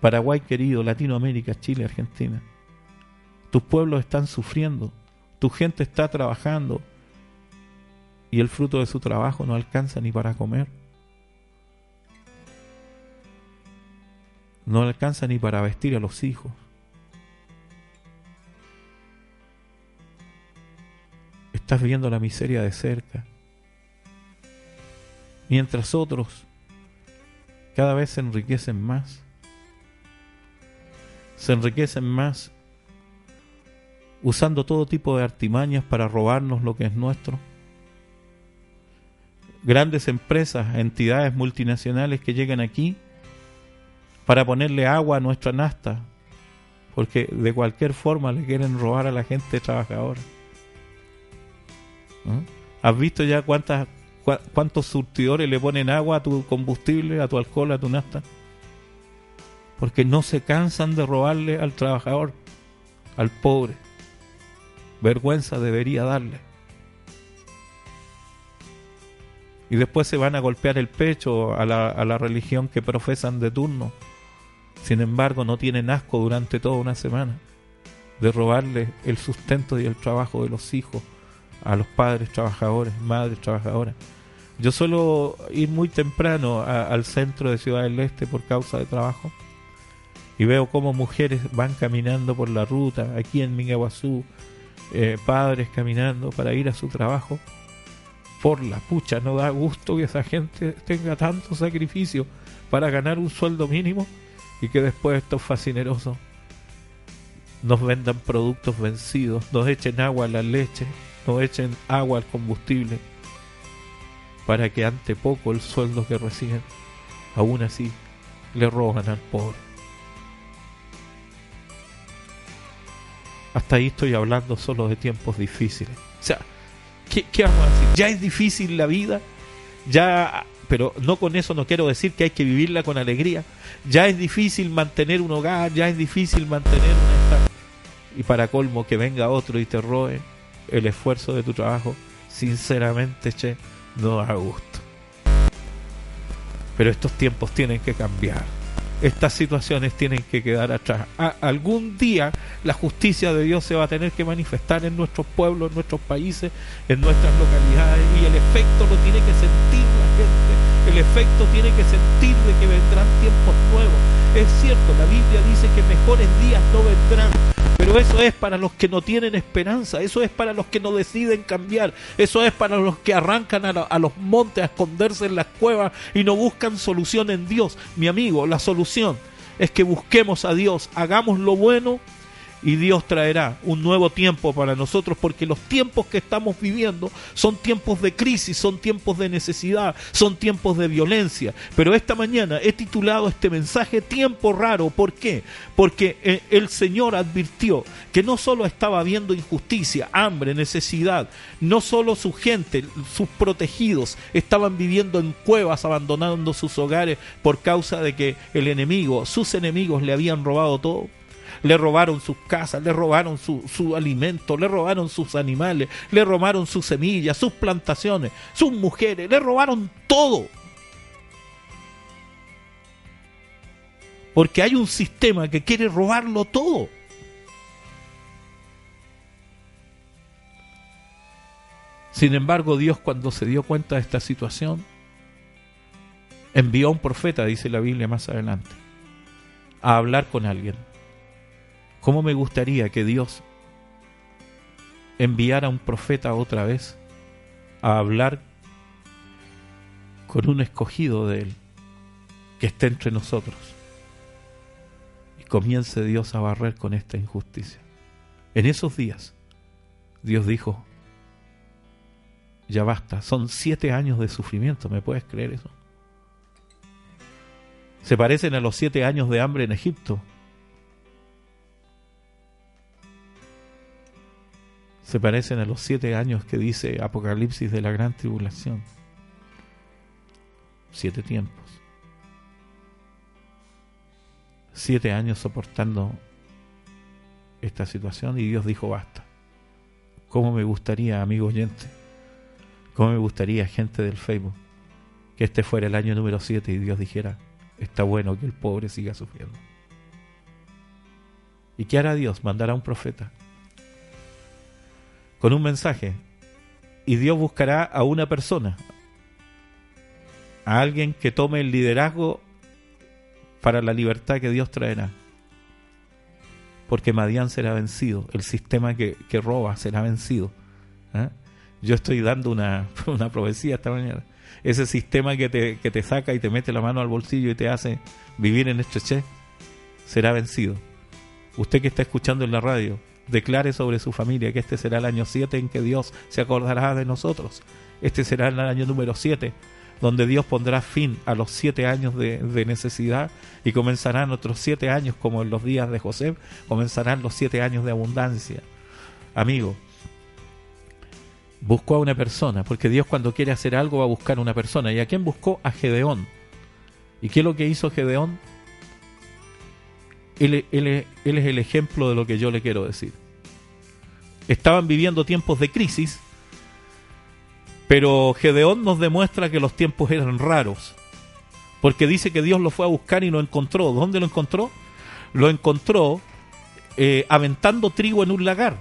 Paraguay querido, Latinoamérica, Chile, Argentina. Tus pueblos están sufriendo, tu gente está trabajando y el fruto de su trabajo no alcanza ni para comer. no alcanza ni para vestir a los hijos. Estás viendo la miseria de cerca. Mientras otros cada vez se enriquecen más. Se enriquecen más usando todo tipo de artimañas para robarnos lo que es nuestro. Grandes empresas, entidades multinacionales que llegan aquí para ponerle agua a nuestra nasta, porque de cualquier forma le quieren robar a la gente trabajadora. ¿Has visto ya cuántas, cuántos surtidores le ponen agua a tu combustible, a tu alcohol, a tu nasta? Porque no se cansan de robarle al trabajador, al pobre. Vergüenza debería darle. Y después se van a golpear el pecho a la, a la religión que profesan de turno. Sin embargo, no tienen asco durante toda una semana de robarle el sustento y el trabajo de los hijos a los padres trabajadores, madres trabajadoras. Yo suelo ir muy temprano al centro de Ciudad del Este por causa de trabajo y veo cómo mujeres van caminando por la ruta aquí en Mingaguazú, eh, padres caminando para ir a su trabajo. Por la pucha, no da gusto que esa gente tenga tanto sacrificio para ganar un sueldo mínimo y que después estos fascinerosos nos vendan productos vencidos, nos echen agua a la leche, nos echen agua al combustible, para que ante poco el sueldo que reciben, aún así, le roban al pobre. Hasta ahí estoy hablando solo de tiempos difíciles. O sea, ¿qué, qué vamos a decir? ¿Ya es difícil la vida? ¿Ya pero no con eso no quiero decir que hay que vivirla con alegría. Ya es difícil mantener un hogar, ya es difícil mantener una y para colmo que venga otro y te robe el esfuerzo de tu trabajo, sinceramente, che, no da gusto. Pero estos tiempos tienen que cambiar estas situaciones tienen que quedar atrás. algún día la justicia de Dios se va a tener que manifestar en nuestros pueblos, en nuestros países, en nuestras localidades y el efecto lo tiene que sentir la gente. El efecto tiene que sentir de que vendrán tiempos nuevos. Es cierto, la Biblia dice que mejores días no vendrán, eso es para los que no tienen esperanza, eso es para los que no deciden cambiar, eso es para los que arrancan a, los montes a esconderse en las cuevas y no buscan solución en Dios. Mi amigo, la solución es que busquemos a Dios, hagamos lo bueno y Dios traerá un nuevo tiempo para nosotros porque los tiempos que estamos viviendo son tiempos de crisis, son tiempos de necesidad, son tiempos de violencia. Pero esta mañana he titulado este mensaje Tiempo raro. ¿Por qué? Porque eh, el Señor advirtió que no solo estaba habiendo injusticia, hambre, necesidad, no solo su gente, sus protegidos estaban viviendo en cuevas abandonando sus hogares por causa de que el enemigo, sus enemigos le habían robado todo le robaron sus casas, le robaron su, su alimento, le robaron sus animales, le robaron sus semillas, sus plantaciones, sus mujeres, le robaron todo. Porque hay un sistema que quiere robarlo todo. Sin embargo, Dios cuando se dio cuenta de esta situación, envió a un profeta, dice la Biblia más adelante, a hablar con alguien. ¿Cómo me gustaría que Dios enviara a un profeta otra vez a hablar con un escogido de Él que esté entre nosotros? Y comience Dios a barrer con esta injusticia. En esos días, Dios dijo, ya basta, son siete años de sufrimiento, ¿me puedes creer eso? Se parecen a los siete años de hambre en Egipto, se parecen a los siete años que dice Apocalipsis de la gran tribulación. Siete tiempos. Siete años soportando esta situación y Dios dijo basta. ¿Cómo me gustaría, amigo oyente? ¿Cómo me gustaría, gente del Facebook, que este fuera el año número siete y Dios dijera, está bueno que el pobre siga sufriendo? ¿Y qué hará Dios? Mandará un profeta con un mensaje. Y Dios buscará a una persona, a alguien que tome el liderazgo para la libertad que Dios traerá. Porque Madián será vencido, el sistema que, roba será vencido. ¿eh? Yo estoy dando una, (laughs) una profecía esta mañana. Ese sistema que te, que te saca y te mete la mano al bolsillo y te hace vivir en estrechez, será vencido. Usted que está escuchando en la radio, declare sobre su familia que este será el año 7 en que Dios se acordará de nosotros. Este será el año número 7, donde Dios pondrá fin a los siete años de, necesidad y comenzarán otros siete años como en los días de José, comenzarán los siete años de abundancia. Amigo, buscó a una persona, porque Dios cuando quiere hacer algo va a buscar a una persona. ¿Y a quién buscó? A Gedeón. ¿Y qué es lo que hizo Gedeón? Él, él, es el ejemplo de lo que yo le quiero decir. Estaban viviendo tiempos de crisis, pero Gedeón nos demuestra que los tiempos eran raros, porque dice que Dios lo fue a buscar y lo encontró. ¿Dónde lo encontró? Lo encontró eh, aventando trigo en un lagar.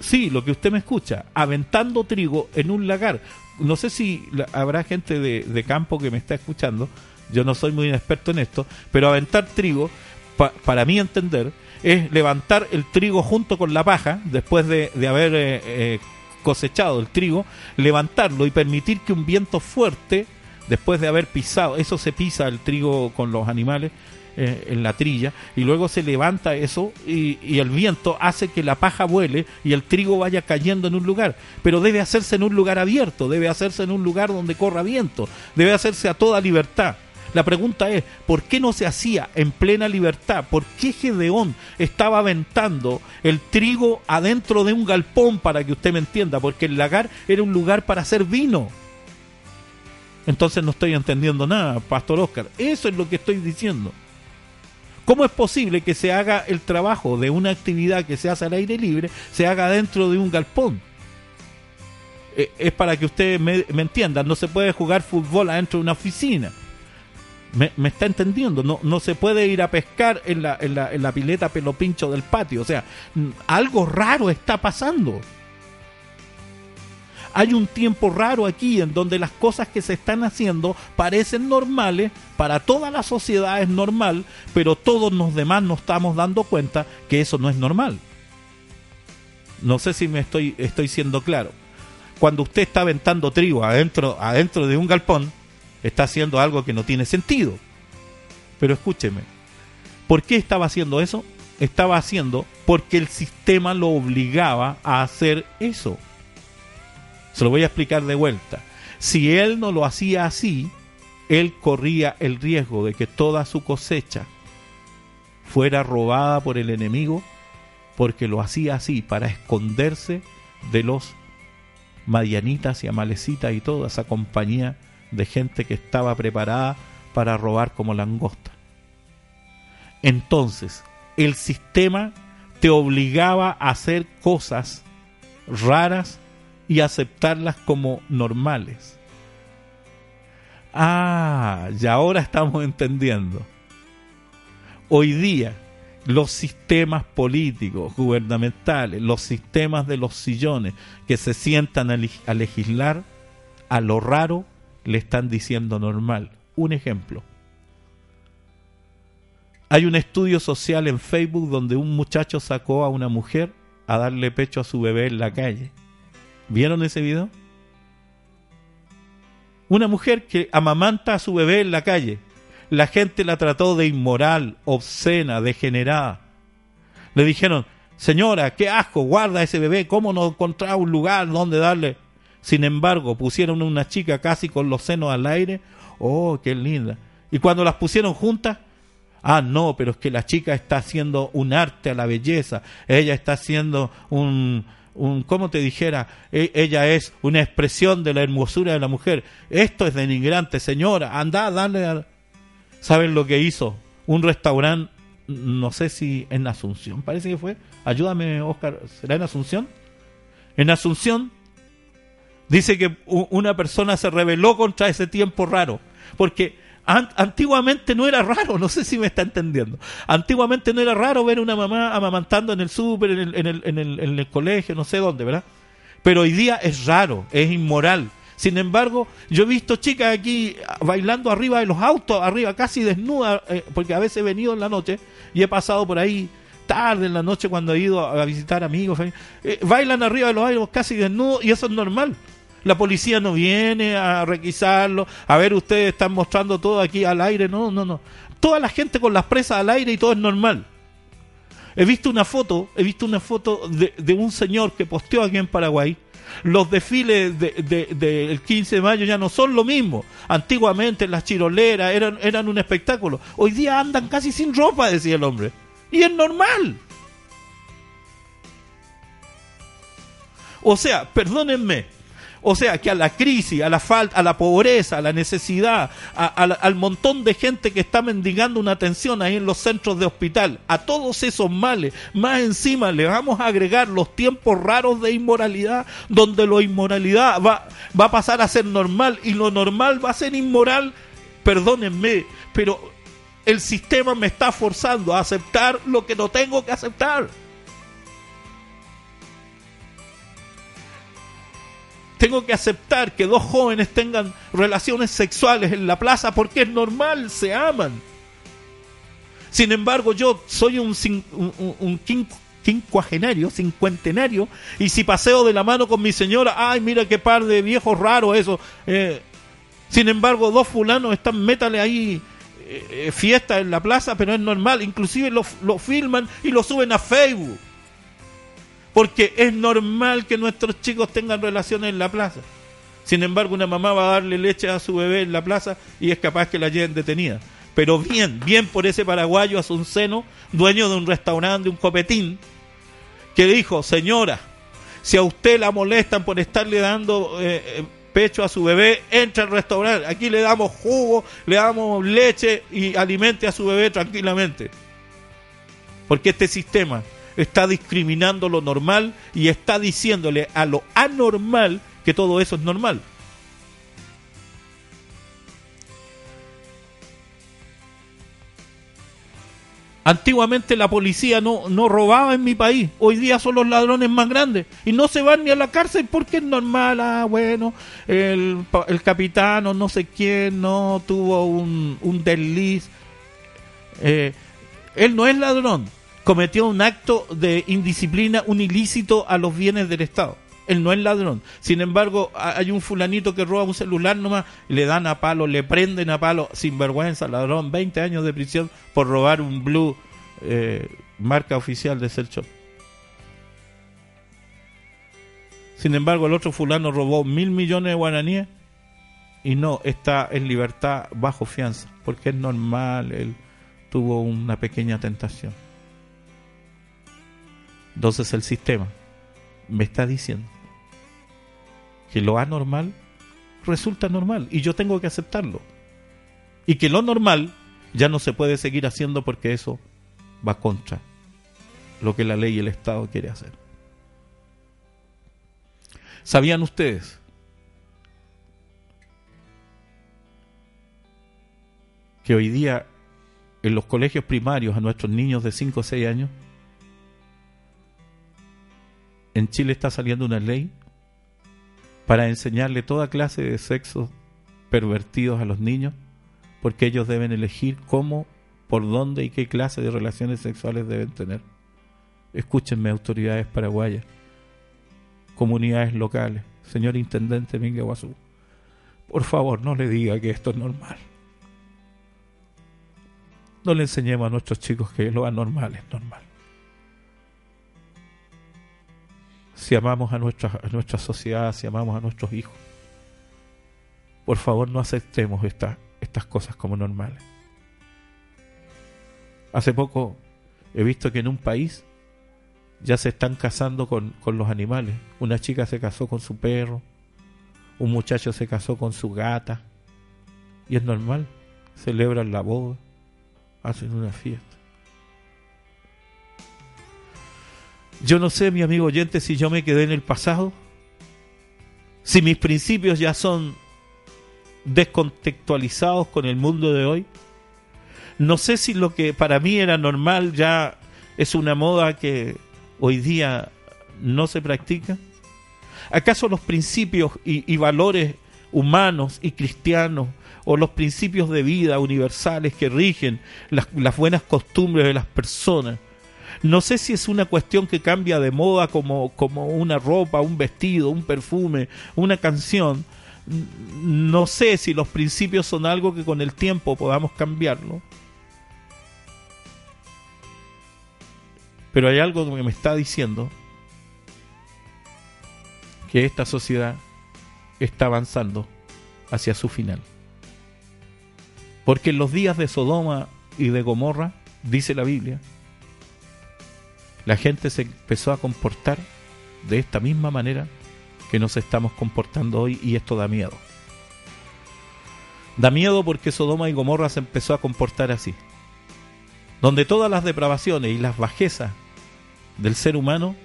Sí, lo que usted me escucha, aventando trigo en un lagar. No sé si habrá gente de campo que me está escuchando, yo no soy muy experto en esto, pero aventar trigo, pa, para mí entender, es levantar el trigo junto con la paja, después de, de haber eh, eh, cosechado el trigo, levantarlo y permitir que un viento fuerte, después de haber pisado, eso se pisa el trigo con los animales, eh, en la trilla y luego se levanta eso y, y, el viento hace que la paja vuele y el trigo vaya cayendo en un lugar. Pero debe hacerse en un lugar abierto, debe hacerse en un lugar donde corra viento, debe hacerse a toda libertad. La pregunta es, ¿por qué no se hacía en plena libertad? ¿Por qué Gedeón estaba aventando el trigo adentro de un galpón, para que usted me entienda? Porque el lagar era un lugar para hacer vino. Entonces no estoy entendiendo nada, Pastor Oscar. Eso es lo que estoy diciendo. ¿Cómo es posible que se haga el trabajo de una actividad que se hace al aire libre, se haga dentro de un galpón? Eh, es para que usted me, me, entienda, no se puede jugar fútbol adentro de una oficina. Me, está entendiendo, no, no, se puede ir a pescar en la, en, la, en la pileta pelo pincho del patio. O sea, algo raro está pasando hay un tiempo raro aquí en donde las cosas que se están haciendo parecen normales, para toda la sociedad es normal, pero todos los demás nos estamos dando cuenta que eso no es normal. No sé si me estoy, estoy siendo claro. Cuando usted está aventando trigo adentro, adentro de un galpón, está haciendo algo que no tiene sentido. Pero escúcheme, ¿por qué estaba haciendo eso? Estaba haciendo porque el sistema lo obligaba a hacer eso. Se lo voy a explicar de vuelta. Si él no lo hacía así, él corría el riesgo de que toda su cosecha fuera robada por el enemigo, porque lo hacía así para esconderse de los madianitas y amalecitas y toda esa compañía de gente que estaba preparada para robar como langosta. Entonces, el sistema te obligaba a hacer cosas raras y aceptarlas como normales. Ah, y ahora estamos entendiendo. Hoy día, los sistemas políticos, gubernamentales, los sistemas de los sillones que se sientan a, legislar, a lo raro le están diciendo normal. Un ejemplo. Hay un estudio social en Facebook donde un muchacho sacó a una mujer a darle pecho a su bebé en la calle. ¿Vieron ese video? Una mujer que amamanta a su bebé en la calle. La gente la trató de inmoral, obscena, degenerada. Le dijeron, señora, qué asco, guarda ese bebé, ¿cómo no encontraba un lugar donde darle? Sin embargo, pusieron una chica casi con los senos al aire. Oh, qué linda. Y cuando las pusieron juntas, ah, no, pero es que la chica está haciendo un arte a la belleza. Ella está haciendo un, un, como te dijera, e, ella es una expresión de la hermosura de la mujer. Esto es denigrante, señora, anda, dale. A... ¿Saben lo que hizo? Un restaurante, no sé si en Asunción, parece que fue. Ayúdame, Oscar, ¿será en Asunción? En Asunción dice que una persona se rebeló contra ese tiempo raro, porque antiguamente no era raro, no sé si me está entendiendo. Antiguamente no era raro ver una mamá amamantando en el súper, en el, en, el, en, el, en el colegio, no sé dónde, ¿verdad? Pero hoy día es raro, es inmoral. Sin embargo, yo he visto chicas aquí bailando arriba de los autos, arriba casi desnudas, eh, porque a veces he venido en la noche y he pasado por ahí tarde, en la noche, cuando ha ido a visitar amigos, eh, bailan arriba de los aires casi desnudos y eso es normal. La policía no viene a requisarlo, a ver, ustedes están mostrando todo aquí al aire, no, no, no. Toda la gente con las presas al aire y todo es normal. He visto una foto, he visto una foto de, de un señor que posteó aquí en Paraguay, los desfiles del de, 15 de mayo ya no son lo mismo. Antiguamente las chiroleras eran, eran un espectáculo. Hoy día andan casi sin ropa, decía el hombre. Y es normal. O sea, perdónenme, o sea, que a la crisis, a la falta, a la pobreza, a la necesidad, al montón de gente que está mendigando una atención ahí en los centros de hospital, a todos esos males, más encima le vamos a agregar los tiempos raros de inmoralidad, donde la inmoralidad va, va a pasar a ser normal y lo normal va a ser inmoral, perdónenme, pero el sistema me está forzando a aceptar lo que no tengo que aceptar. Tengo que aceptar que dos jóvenes tengan relaciones sexuales en la plaza porque es normal, se aman. Sin embargo, yo soy un, un, quincuagenario, cincuentenario, y si paseo de la mano con mi señora, ay, mira qué par de viejos raros eso. Eh, sin embargo, dos fulanos están, métale ahí eh, eh, fiesta en la plaza, pero es normal. Inclusive lo filman y lo suben a Facebook. Porque es normal que nuestros chicos tengan relaciones en la plaza. Sin embargo, una mamá va a darle leche a su bebé en la plaza y es capaz que la lleven detenida. Pero bien, bien por ese paraguayo a un seno, dueño de un restaurante, un copetín, que dijo, señora, si a usted la molestan por estarle dando eh, eh, pecho a su bebé, entra al restaurante. Aquí le damos jugo, le damos leche y alimente a su bebé tranquilamente. Porque este sistema está discriminando lo normal y está diciéndole a lo anormal que todo eso es normal. Antiguamente la policía no, no robaba en mi país, hoy día son los ladrones más grandes y no se van ni a la cárcel porque es normal, ah, bueno, el, el capitán o no sé quién no tuvo un, un desliz. Eh, él no es ladrón, cometió un acto de indisciplina, un ilícito a los bienes del Estado. Él no es ladrón. Sin embargo, hay un fulanito que roba un celular nomás, le dan a palo, le prenden a palo, sin vergüenza, ladrón, 20 años de prisión por robar un Blue eh, marca oficial de Shop. Sin embargo, el otro fulano robó mil millones de guaraníes y no está en libertad bajo fianza, porque es normal, él tuvo una pequeña tentación. Entonces el sistema me está diciendo que lo anormal resulta normal y yo tengo que aceptarlo. Y que lo normal ya no se puede seguir haciendo porque eso va contra lo que la ley y el Estado quiere hacer. ¿Sabían ustedes que hoy día en los colegios primarios a nuestros niños de 5 o 6 años en Chile está saliendo una ley para enseñarle toda clase de sexos pervertidos a los niños, porque ellos deben elegir cómo, por dónde y qué clase de relaciones sexuales deben tener. Escúchenme, autoridades paraguayas, comunidades locales, señor intendente Minguaguazú, por favor no le diga que esto es normal. No le enseñemos a nuestros chicos que lo anormal es normal. Si amamos a nuestra, a nuestra sociedad, si amamos a nuestros hijos. Por favor, no aceptemos estas cosas como normales. Hace poco he visto que en un país ya se están casando con, con los animales. Una chica se casó con su perro, un muchacho se casó con su gata, y es normal. Celebran la boda, hacen una fiesta. Yo no sé, mi amigo oyente, si yo me quedé en el pasado, si mis principios ya son descontextualizados con el mundo de hoy. No sé si lo que para mí era normal ya es una moda que hoy día no se practica. ¿Acaso los principios y, valores humanos y cristianos o los principios de vida universales que rigen las buenas costumbres de las personas No sé si es una cuestión que cambia de moda como, como una ropa, un vestido, un perfume, una canción. No sé si los principios son algo que con el tiempo podamos cambiarlo. Pero hay algo que me está diciendo que esta sociedad está avanzando hacia su final. Porque en los días de Sodoma y de Gomorra, dice la Biblia, la gente se empezó a comportar de esta misma manera que nos estamos comportando hoy y esto da miedo. Da miedo porque Sodoma y Gomorra se empezó a comportar así. Donde todas las depravaciones y las bajezas del ser humano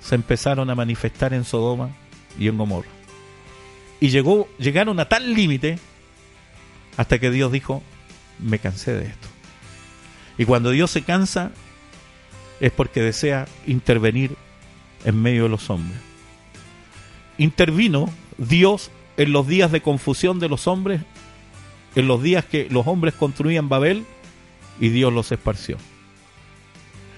se empezaron a manifestar en Sodoma y en Gomorra. Y llegó, llegaron a tal límite hasta que Dios dijo, me cansé de esto. Y cuando Dios se cansa es porque desea intervenir en medio de los hombres. Intervino Dios en los días de confusión de los hombres, en los días que los hombres construían Babel y Dios los esparció.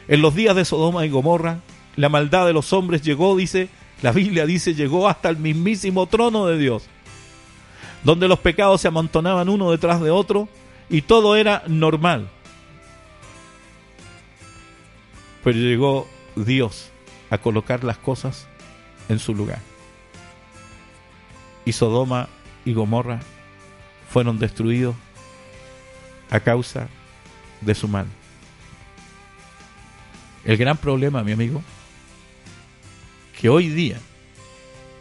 En los días de Sodoma y Gomorra, la maldad de los hombres llegó, dice, la Biblia dice, llegó hasta el mismísimo trono de Dios, donde los pecados se amontonaban uno detrás de otro y todo era normal. Pero llegó Dios a colocar las cosas en su lugar. Y Sodoma y Gomorra fueron destruidos a causa de su mal. El gran problema, mi amigo, que hoy día,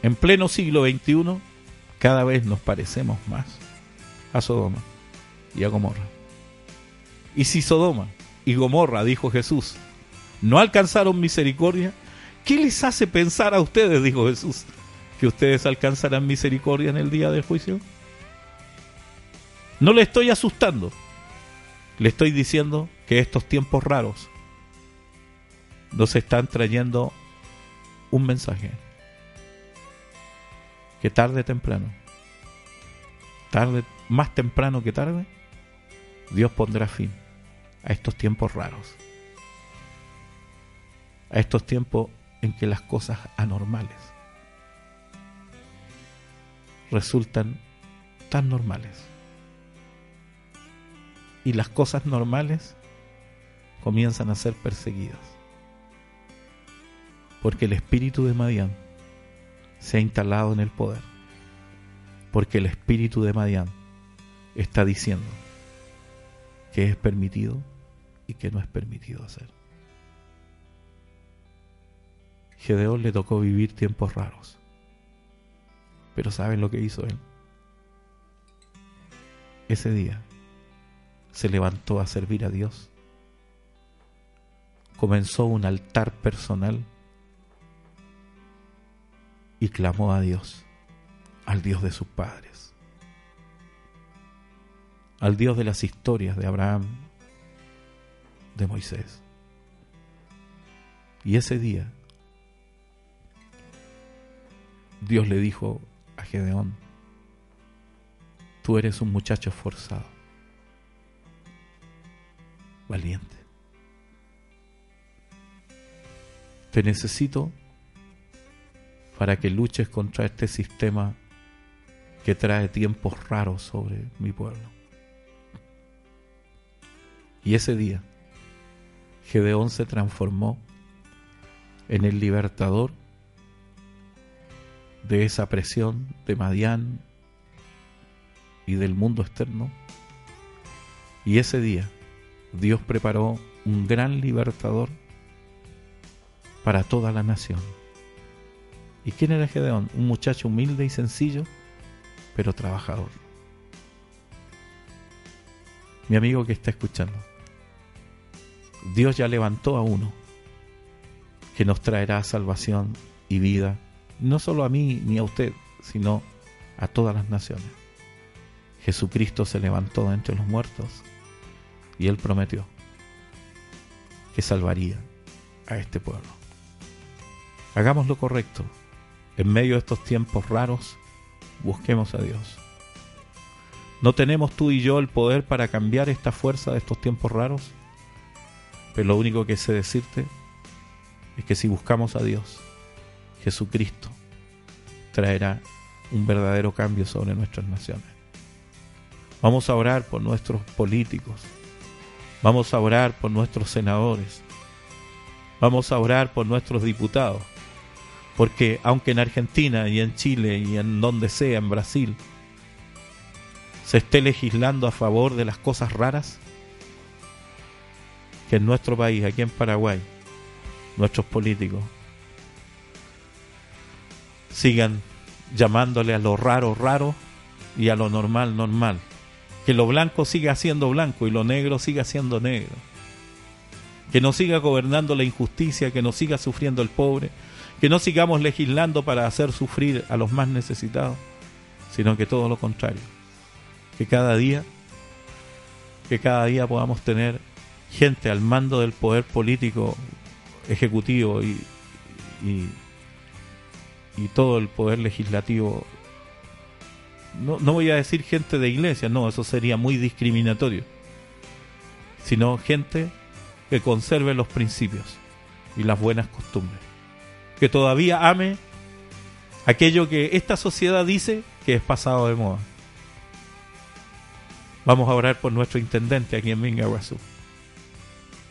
en pleno siglo XXI, cada vez nos parecemos más a Sodoma y a Gomorra. Y si Sodoma y Gomorra, dijo Jesús, no alcanzaron misericordia, ¿qué les hace pensar a ustedes, dijo Jesús, que ustedes alcanzarán misericordia en el día del juicio? No le estoy asustando, le estoy diciendo que estos tiempos raros nos están trayendo un mensaje. Que tarde o temprano, tarde, más temprano que tarde, Dios pondrá fin a estos tiempos raros a estos tiempos en que las cosas anormales resultan tan normales. Y las cosas normales comienzan a ser perseguidas. Porque el espíritu de Madián se ha instalado en el poder. Porque el espíritu de Madián está diciendo que es permitido y que no es permitido hacer. Gedeón le tocó vivir tiempos raros. Pero ¿saben lo que hizo él? Ese día se levantó a servir a Dios. Comenzó un altar personal y clamó a Dios, al Dios de sus padres, al Dios de las historias de Abraham, de Moisés. Y ese día Dios le dijo a Gedeón, tú eres un muchacho esforzado, valiente. Te necesito para que luches contra este sistema que trae tiempos raros sobre mi pueblo. Y ese día, Gedeón se transformó en el libertador de esa presión de Madián y del mundo externo. Y ese día Dios preparó un gran libertador para toda la nación. ¿Y quién era Gedeón? Un muchacho humilde y sencillo, pero trabajador. Mi amigo que está escuchando, Dios ya levantó a uno que nos traerá salvación y vida no solo a mí ni a usted, sino a todas las naciones. Jesucristo se levantó de entre los muertos y él prometió que salvaría a este pueblo. Hagamos lo correcto. En medio de estos tiempos raros, busquemos a Dios. No tenemos tú y yo el poder para cambiar esta fuerza de estos tiempos raros. Pero lo único que sé decirte es que si buscamos a Dios, Jesucristo traerá un verdadero cambio sobre nuestras naciones. Vamos a orar por nuestros políticos. Vamos a orar por nuestros senadores. Vamos a orar por nuestros diputados. Porque aunque en Argentina y en Chile y en donde sea, en Brasil, se esté legislando a favor de las cosas raras, que en nuestro país, aquí en Paraguay, nuestros políticos sigan llamándole a lo raro raro y a lo normal normal. Que lo blanco siga siendo blanco y lo negro siga siendo negro. Que no siga gobernando la injusticia, que no siga sufriendo el pobre, que no sigamos legislando para hacer sufrir a los más necesitados, sino que todo lo contrario. Que cada día, que cada día podamos tener gente al mando del poder político, ejecutivo y, y, y todo el poder legislativo no, no voy a decir gente de iglesia, no, eso sería muy discriminatorio, sino gente que conserve los principios y las buenas costumbres, que todavía ame aquello que esta sociedad dice que es pasado de moda. Vamos a orar por nuestro intendente aquí en Mingaguazú.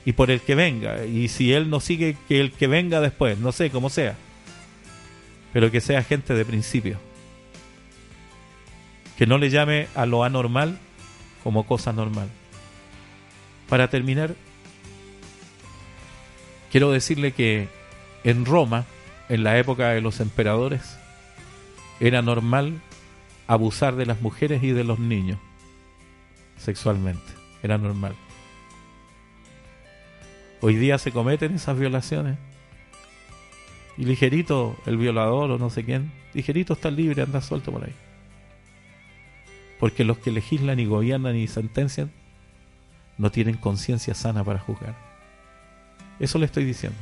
Y por el que venga. Y si él no sigue, que el que venga después. No sé cómo sea. Pero que sea gente de principio que no le llame a lo anormal como cosa normal. Para terminar, quiero decirle que en Roma, en la época de los emperadores, era normal abusar de las mujeres y de los niños sexualmente. Era normal. Hoy día se cometen esas violaciones. Y ligerito, el violador o no sé quién, ligerito está libre, anda suelto por ahí. Porque los que legislan y gobiernan y sentencian no tienen conciencia sana para juzgar. Eso le estoy diciendo.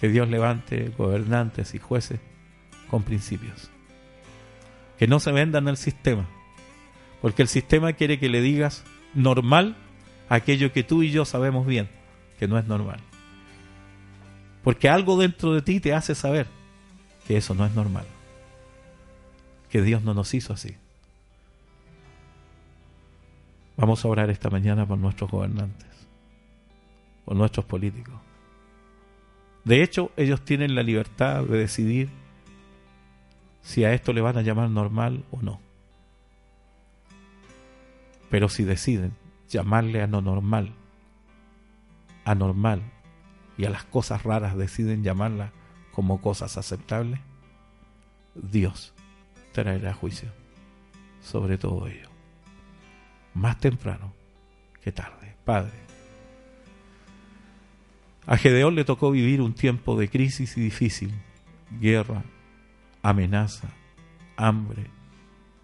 Que Dios levante gobernantes y jueces con principios. Que no se vendan al sistema. Porque el sistema quiere que le digas normal aquello que tú y yo sabemos bien, que no es normal. Porque algo dentro de ti te hace saber que eso no es normal. Que Dios no nos hizo así. Vamos a orar esta mañana por nuestros gobernantes, por nuestros políticos. De hecho, ellos tienen la libertad de decidir si a esto le van a llamar normal o no. Pero si deciden llamarle a no normal, anormal, y a las cosas raras deciden llamarlas como cosas aceptables, Dios traerá juicio sobre todo ello más temprano que tarde. Padre, a Gedeón le tocó vivir un tiempo de crisis y difícil, guerra, amenaza, hambre,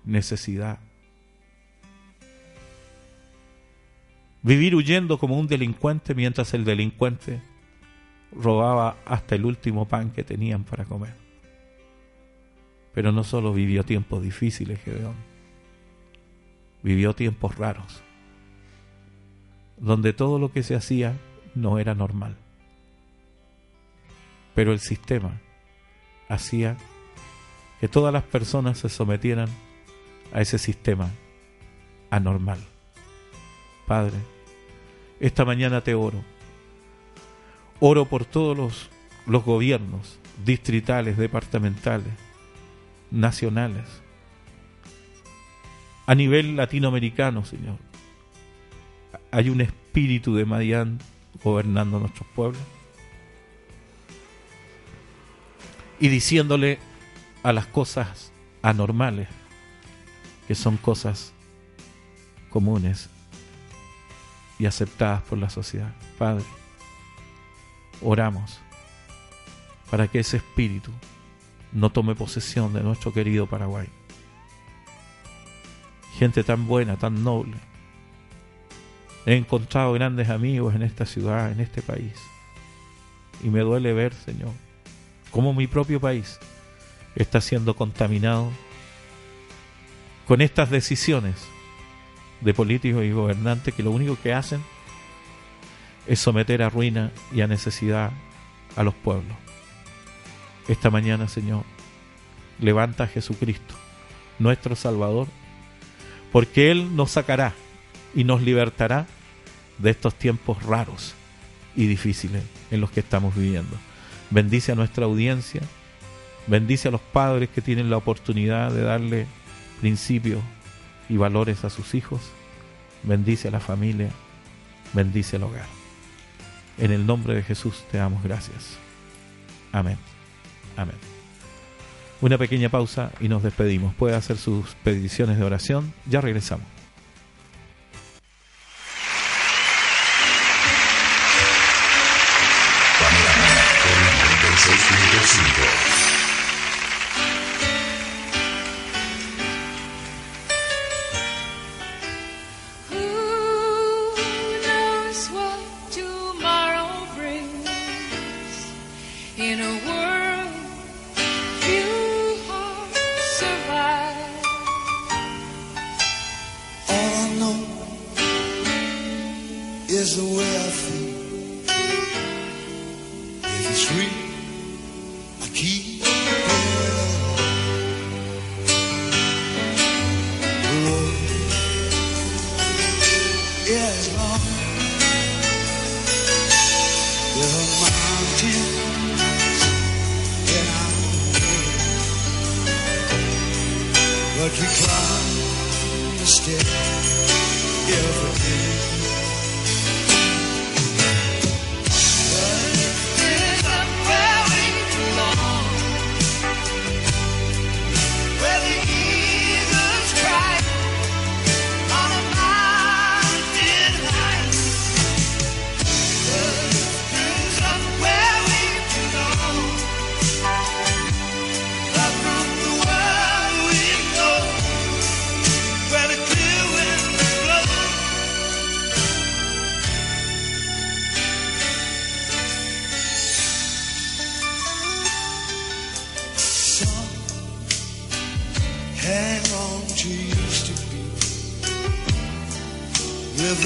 necesidad. Vivir huyendo como un delincuente mientras el delincuente robaba hasta el último pan que tenían para comer. Pero no solo vivió tiempos difíciles Gedeón, vivió tiempos raros, donde todo lo que se hacía no era normal. Pero el sistema hacía que todas las personas se sometieran a ese sistema anormal. Padre, esta mañana te oro. Oro por todos los, los gobiernos distritales, departamentales, nacionales, a nivel latinoamericano, Señor. Hay un espíritu de Madián gobernando nuestros pueblos. Y diciéndole a las cosas anormales, que son cosas comunes y aceptadas por la sociedad. Padre, oramos para que ese espíritu no tome posesión de nuestro querido Paraguay gente tan buena, tan noble. He encontrado grandes amigos en esta ciudad, en este país. Y me duele ver, Señor, cómo mi propio país está siendo contaminado con estas decisiones de políticos y gobernantes que lo único que hacen es someter a ruina y a necesidad a los pueblos. Esta mañana, Señor, levanta a Jesucristo, nuestro Salvador, porque Él nos sacará y nos libertará de estos tiempos raros y difíciles en los que estamos viviendo. Bendice a nuestra audiencia, bendice a los padres que tienen la oportunidad de darle principios y valores a sus hijos, bendice a la familia, bendice el hogar. En el nombre de Jesús te damos gracias. Amén. Amén. Una pequeña pausa y nos despedimos. Puede hacer sus peticiones de oración. Ya regresamos.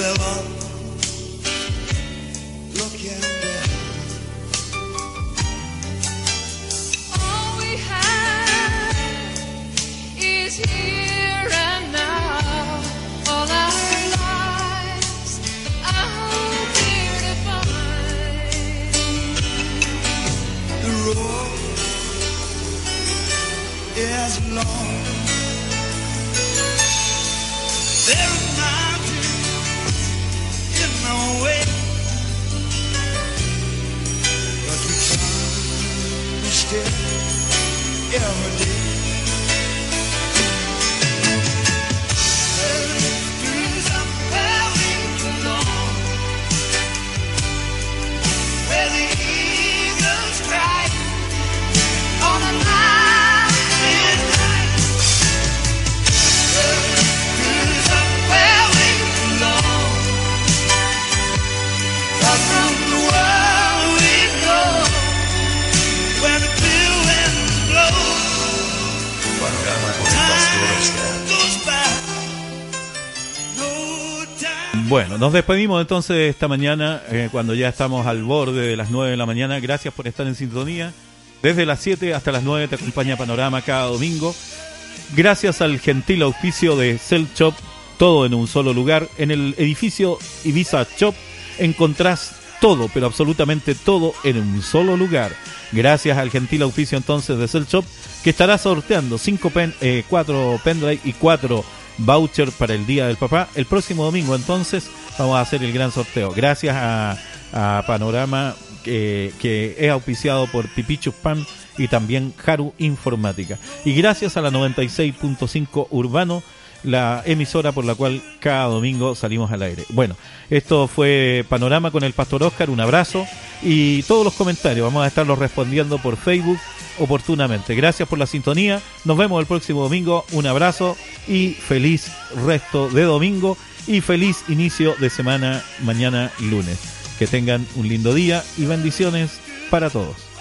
Nos despedimos entonces esta mañana, eh, cuando ya estamos al borde de las 9 de la mañana. Gracias por estar en sintonía. Desde las 7 hasta las 9 te acompaña Panorama cada domingo. Gracias al gentil auspicio de Cell Shop, todo en un solo lugar. En el edificio Ibiza Shop encontrás todo, pero absolutamente todo en un solo lugar. Gracias al gentil auspicio entonces de Cell Shop, que estará sorteando 5 pen, 4 eh, pendrive y 4 voucher para el Día del Papá. El próximo domingo entonces vamos a hacer el gran sorteo. Gracias a, Panorama que es auspiciado por Pipichus Pan y también Haru Informática. Y gracias a la 96.5 Urbano, la emisora por la cual cada domingo salimos al aire. Bueno, esto fue Panorama con el Pastor Oscar, un abrazo y todos los comentarios vamos a estarlos respondiendo por Facebook oportunamente. Gracias por la sintonía, nos vemos el próximo domingo, un abrazo y feliz resto de domingo y feliz inicio de semana mañana lunes. Que tengan un lindo día y bendiciones para todos.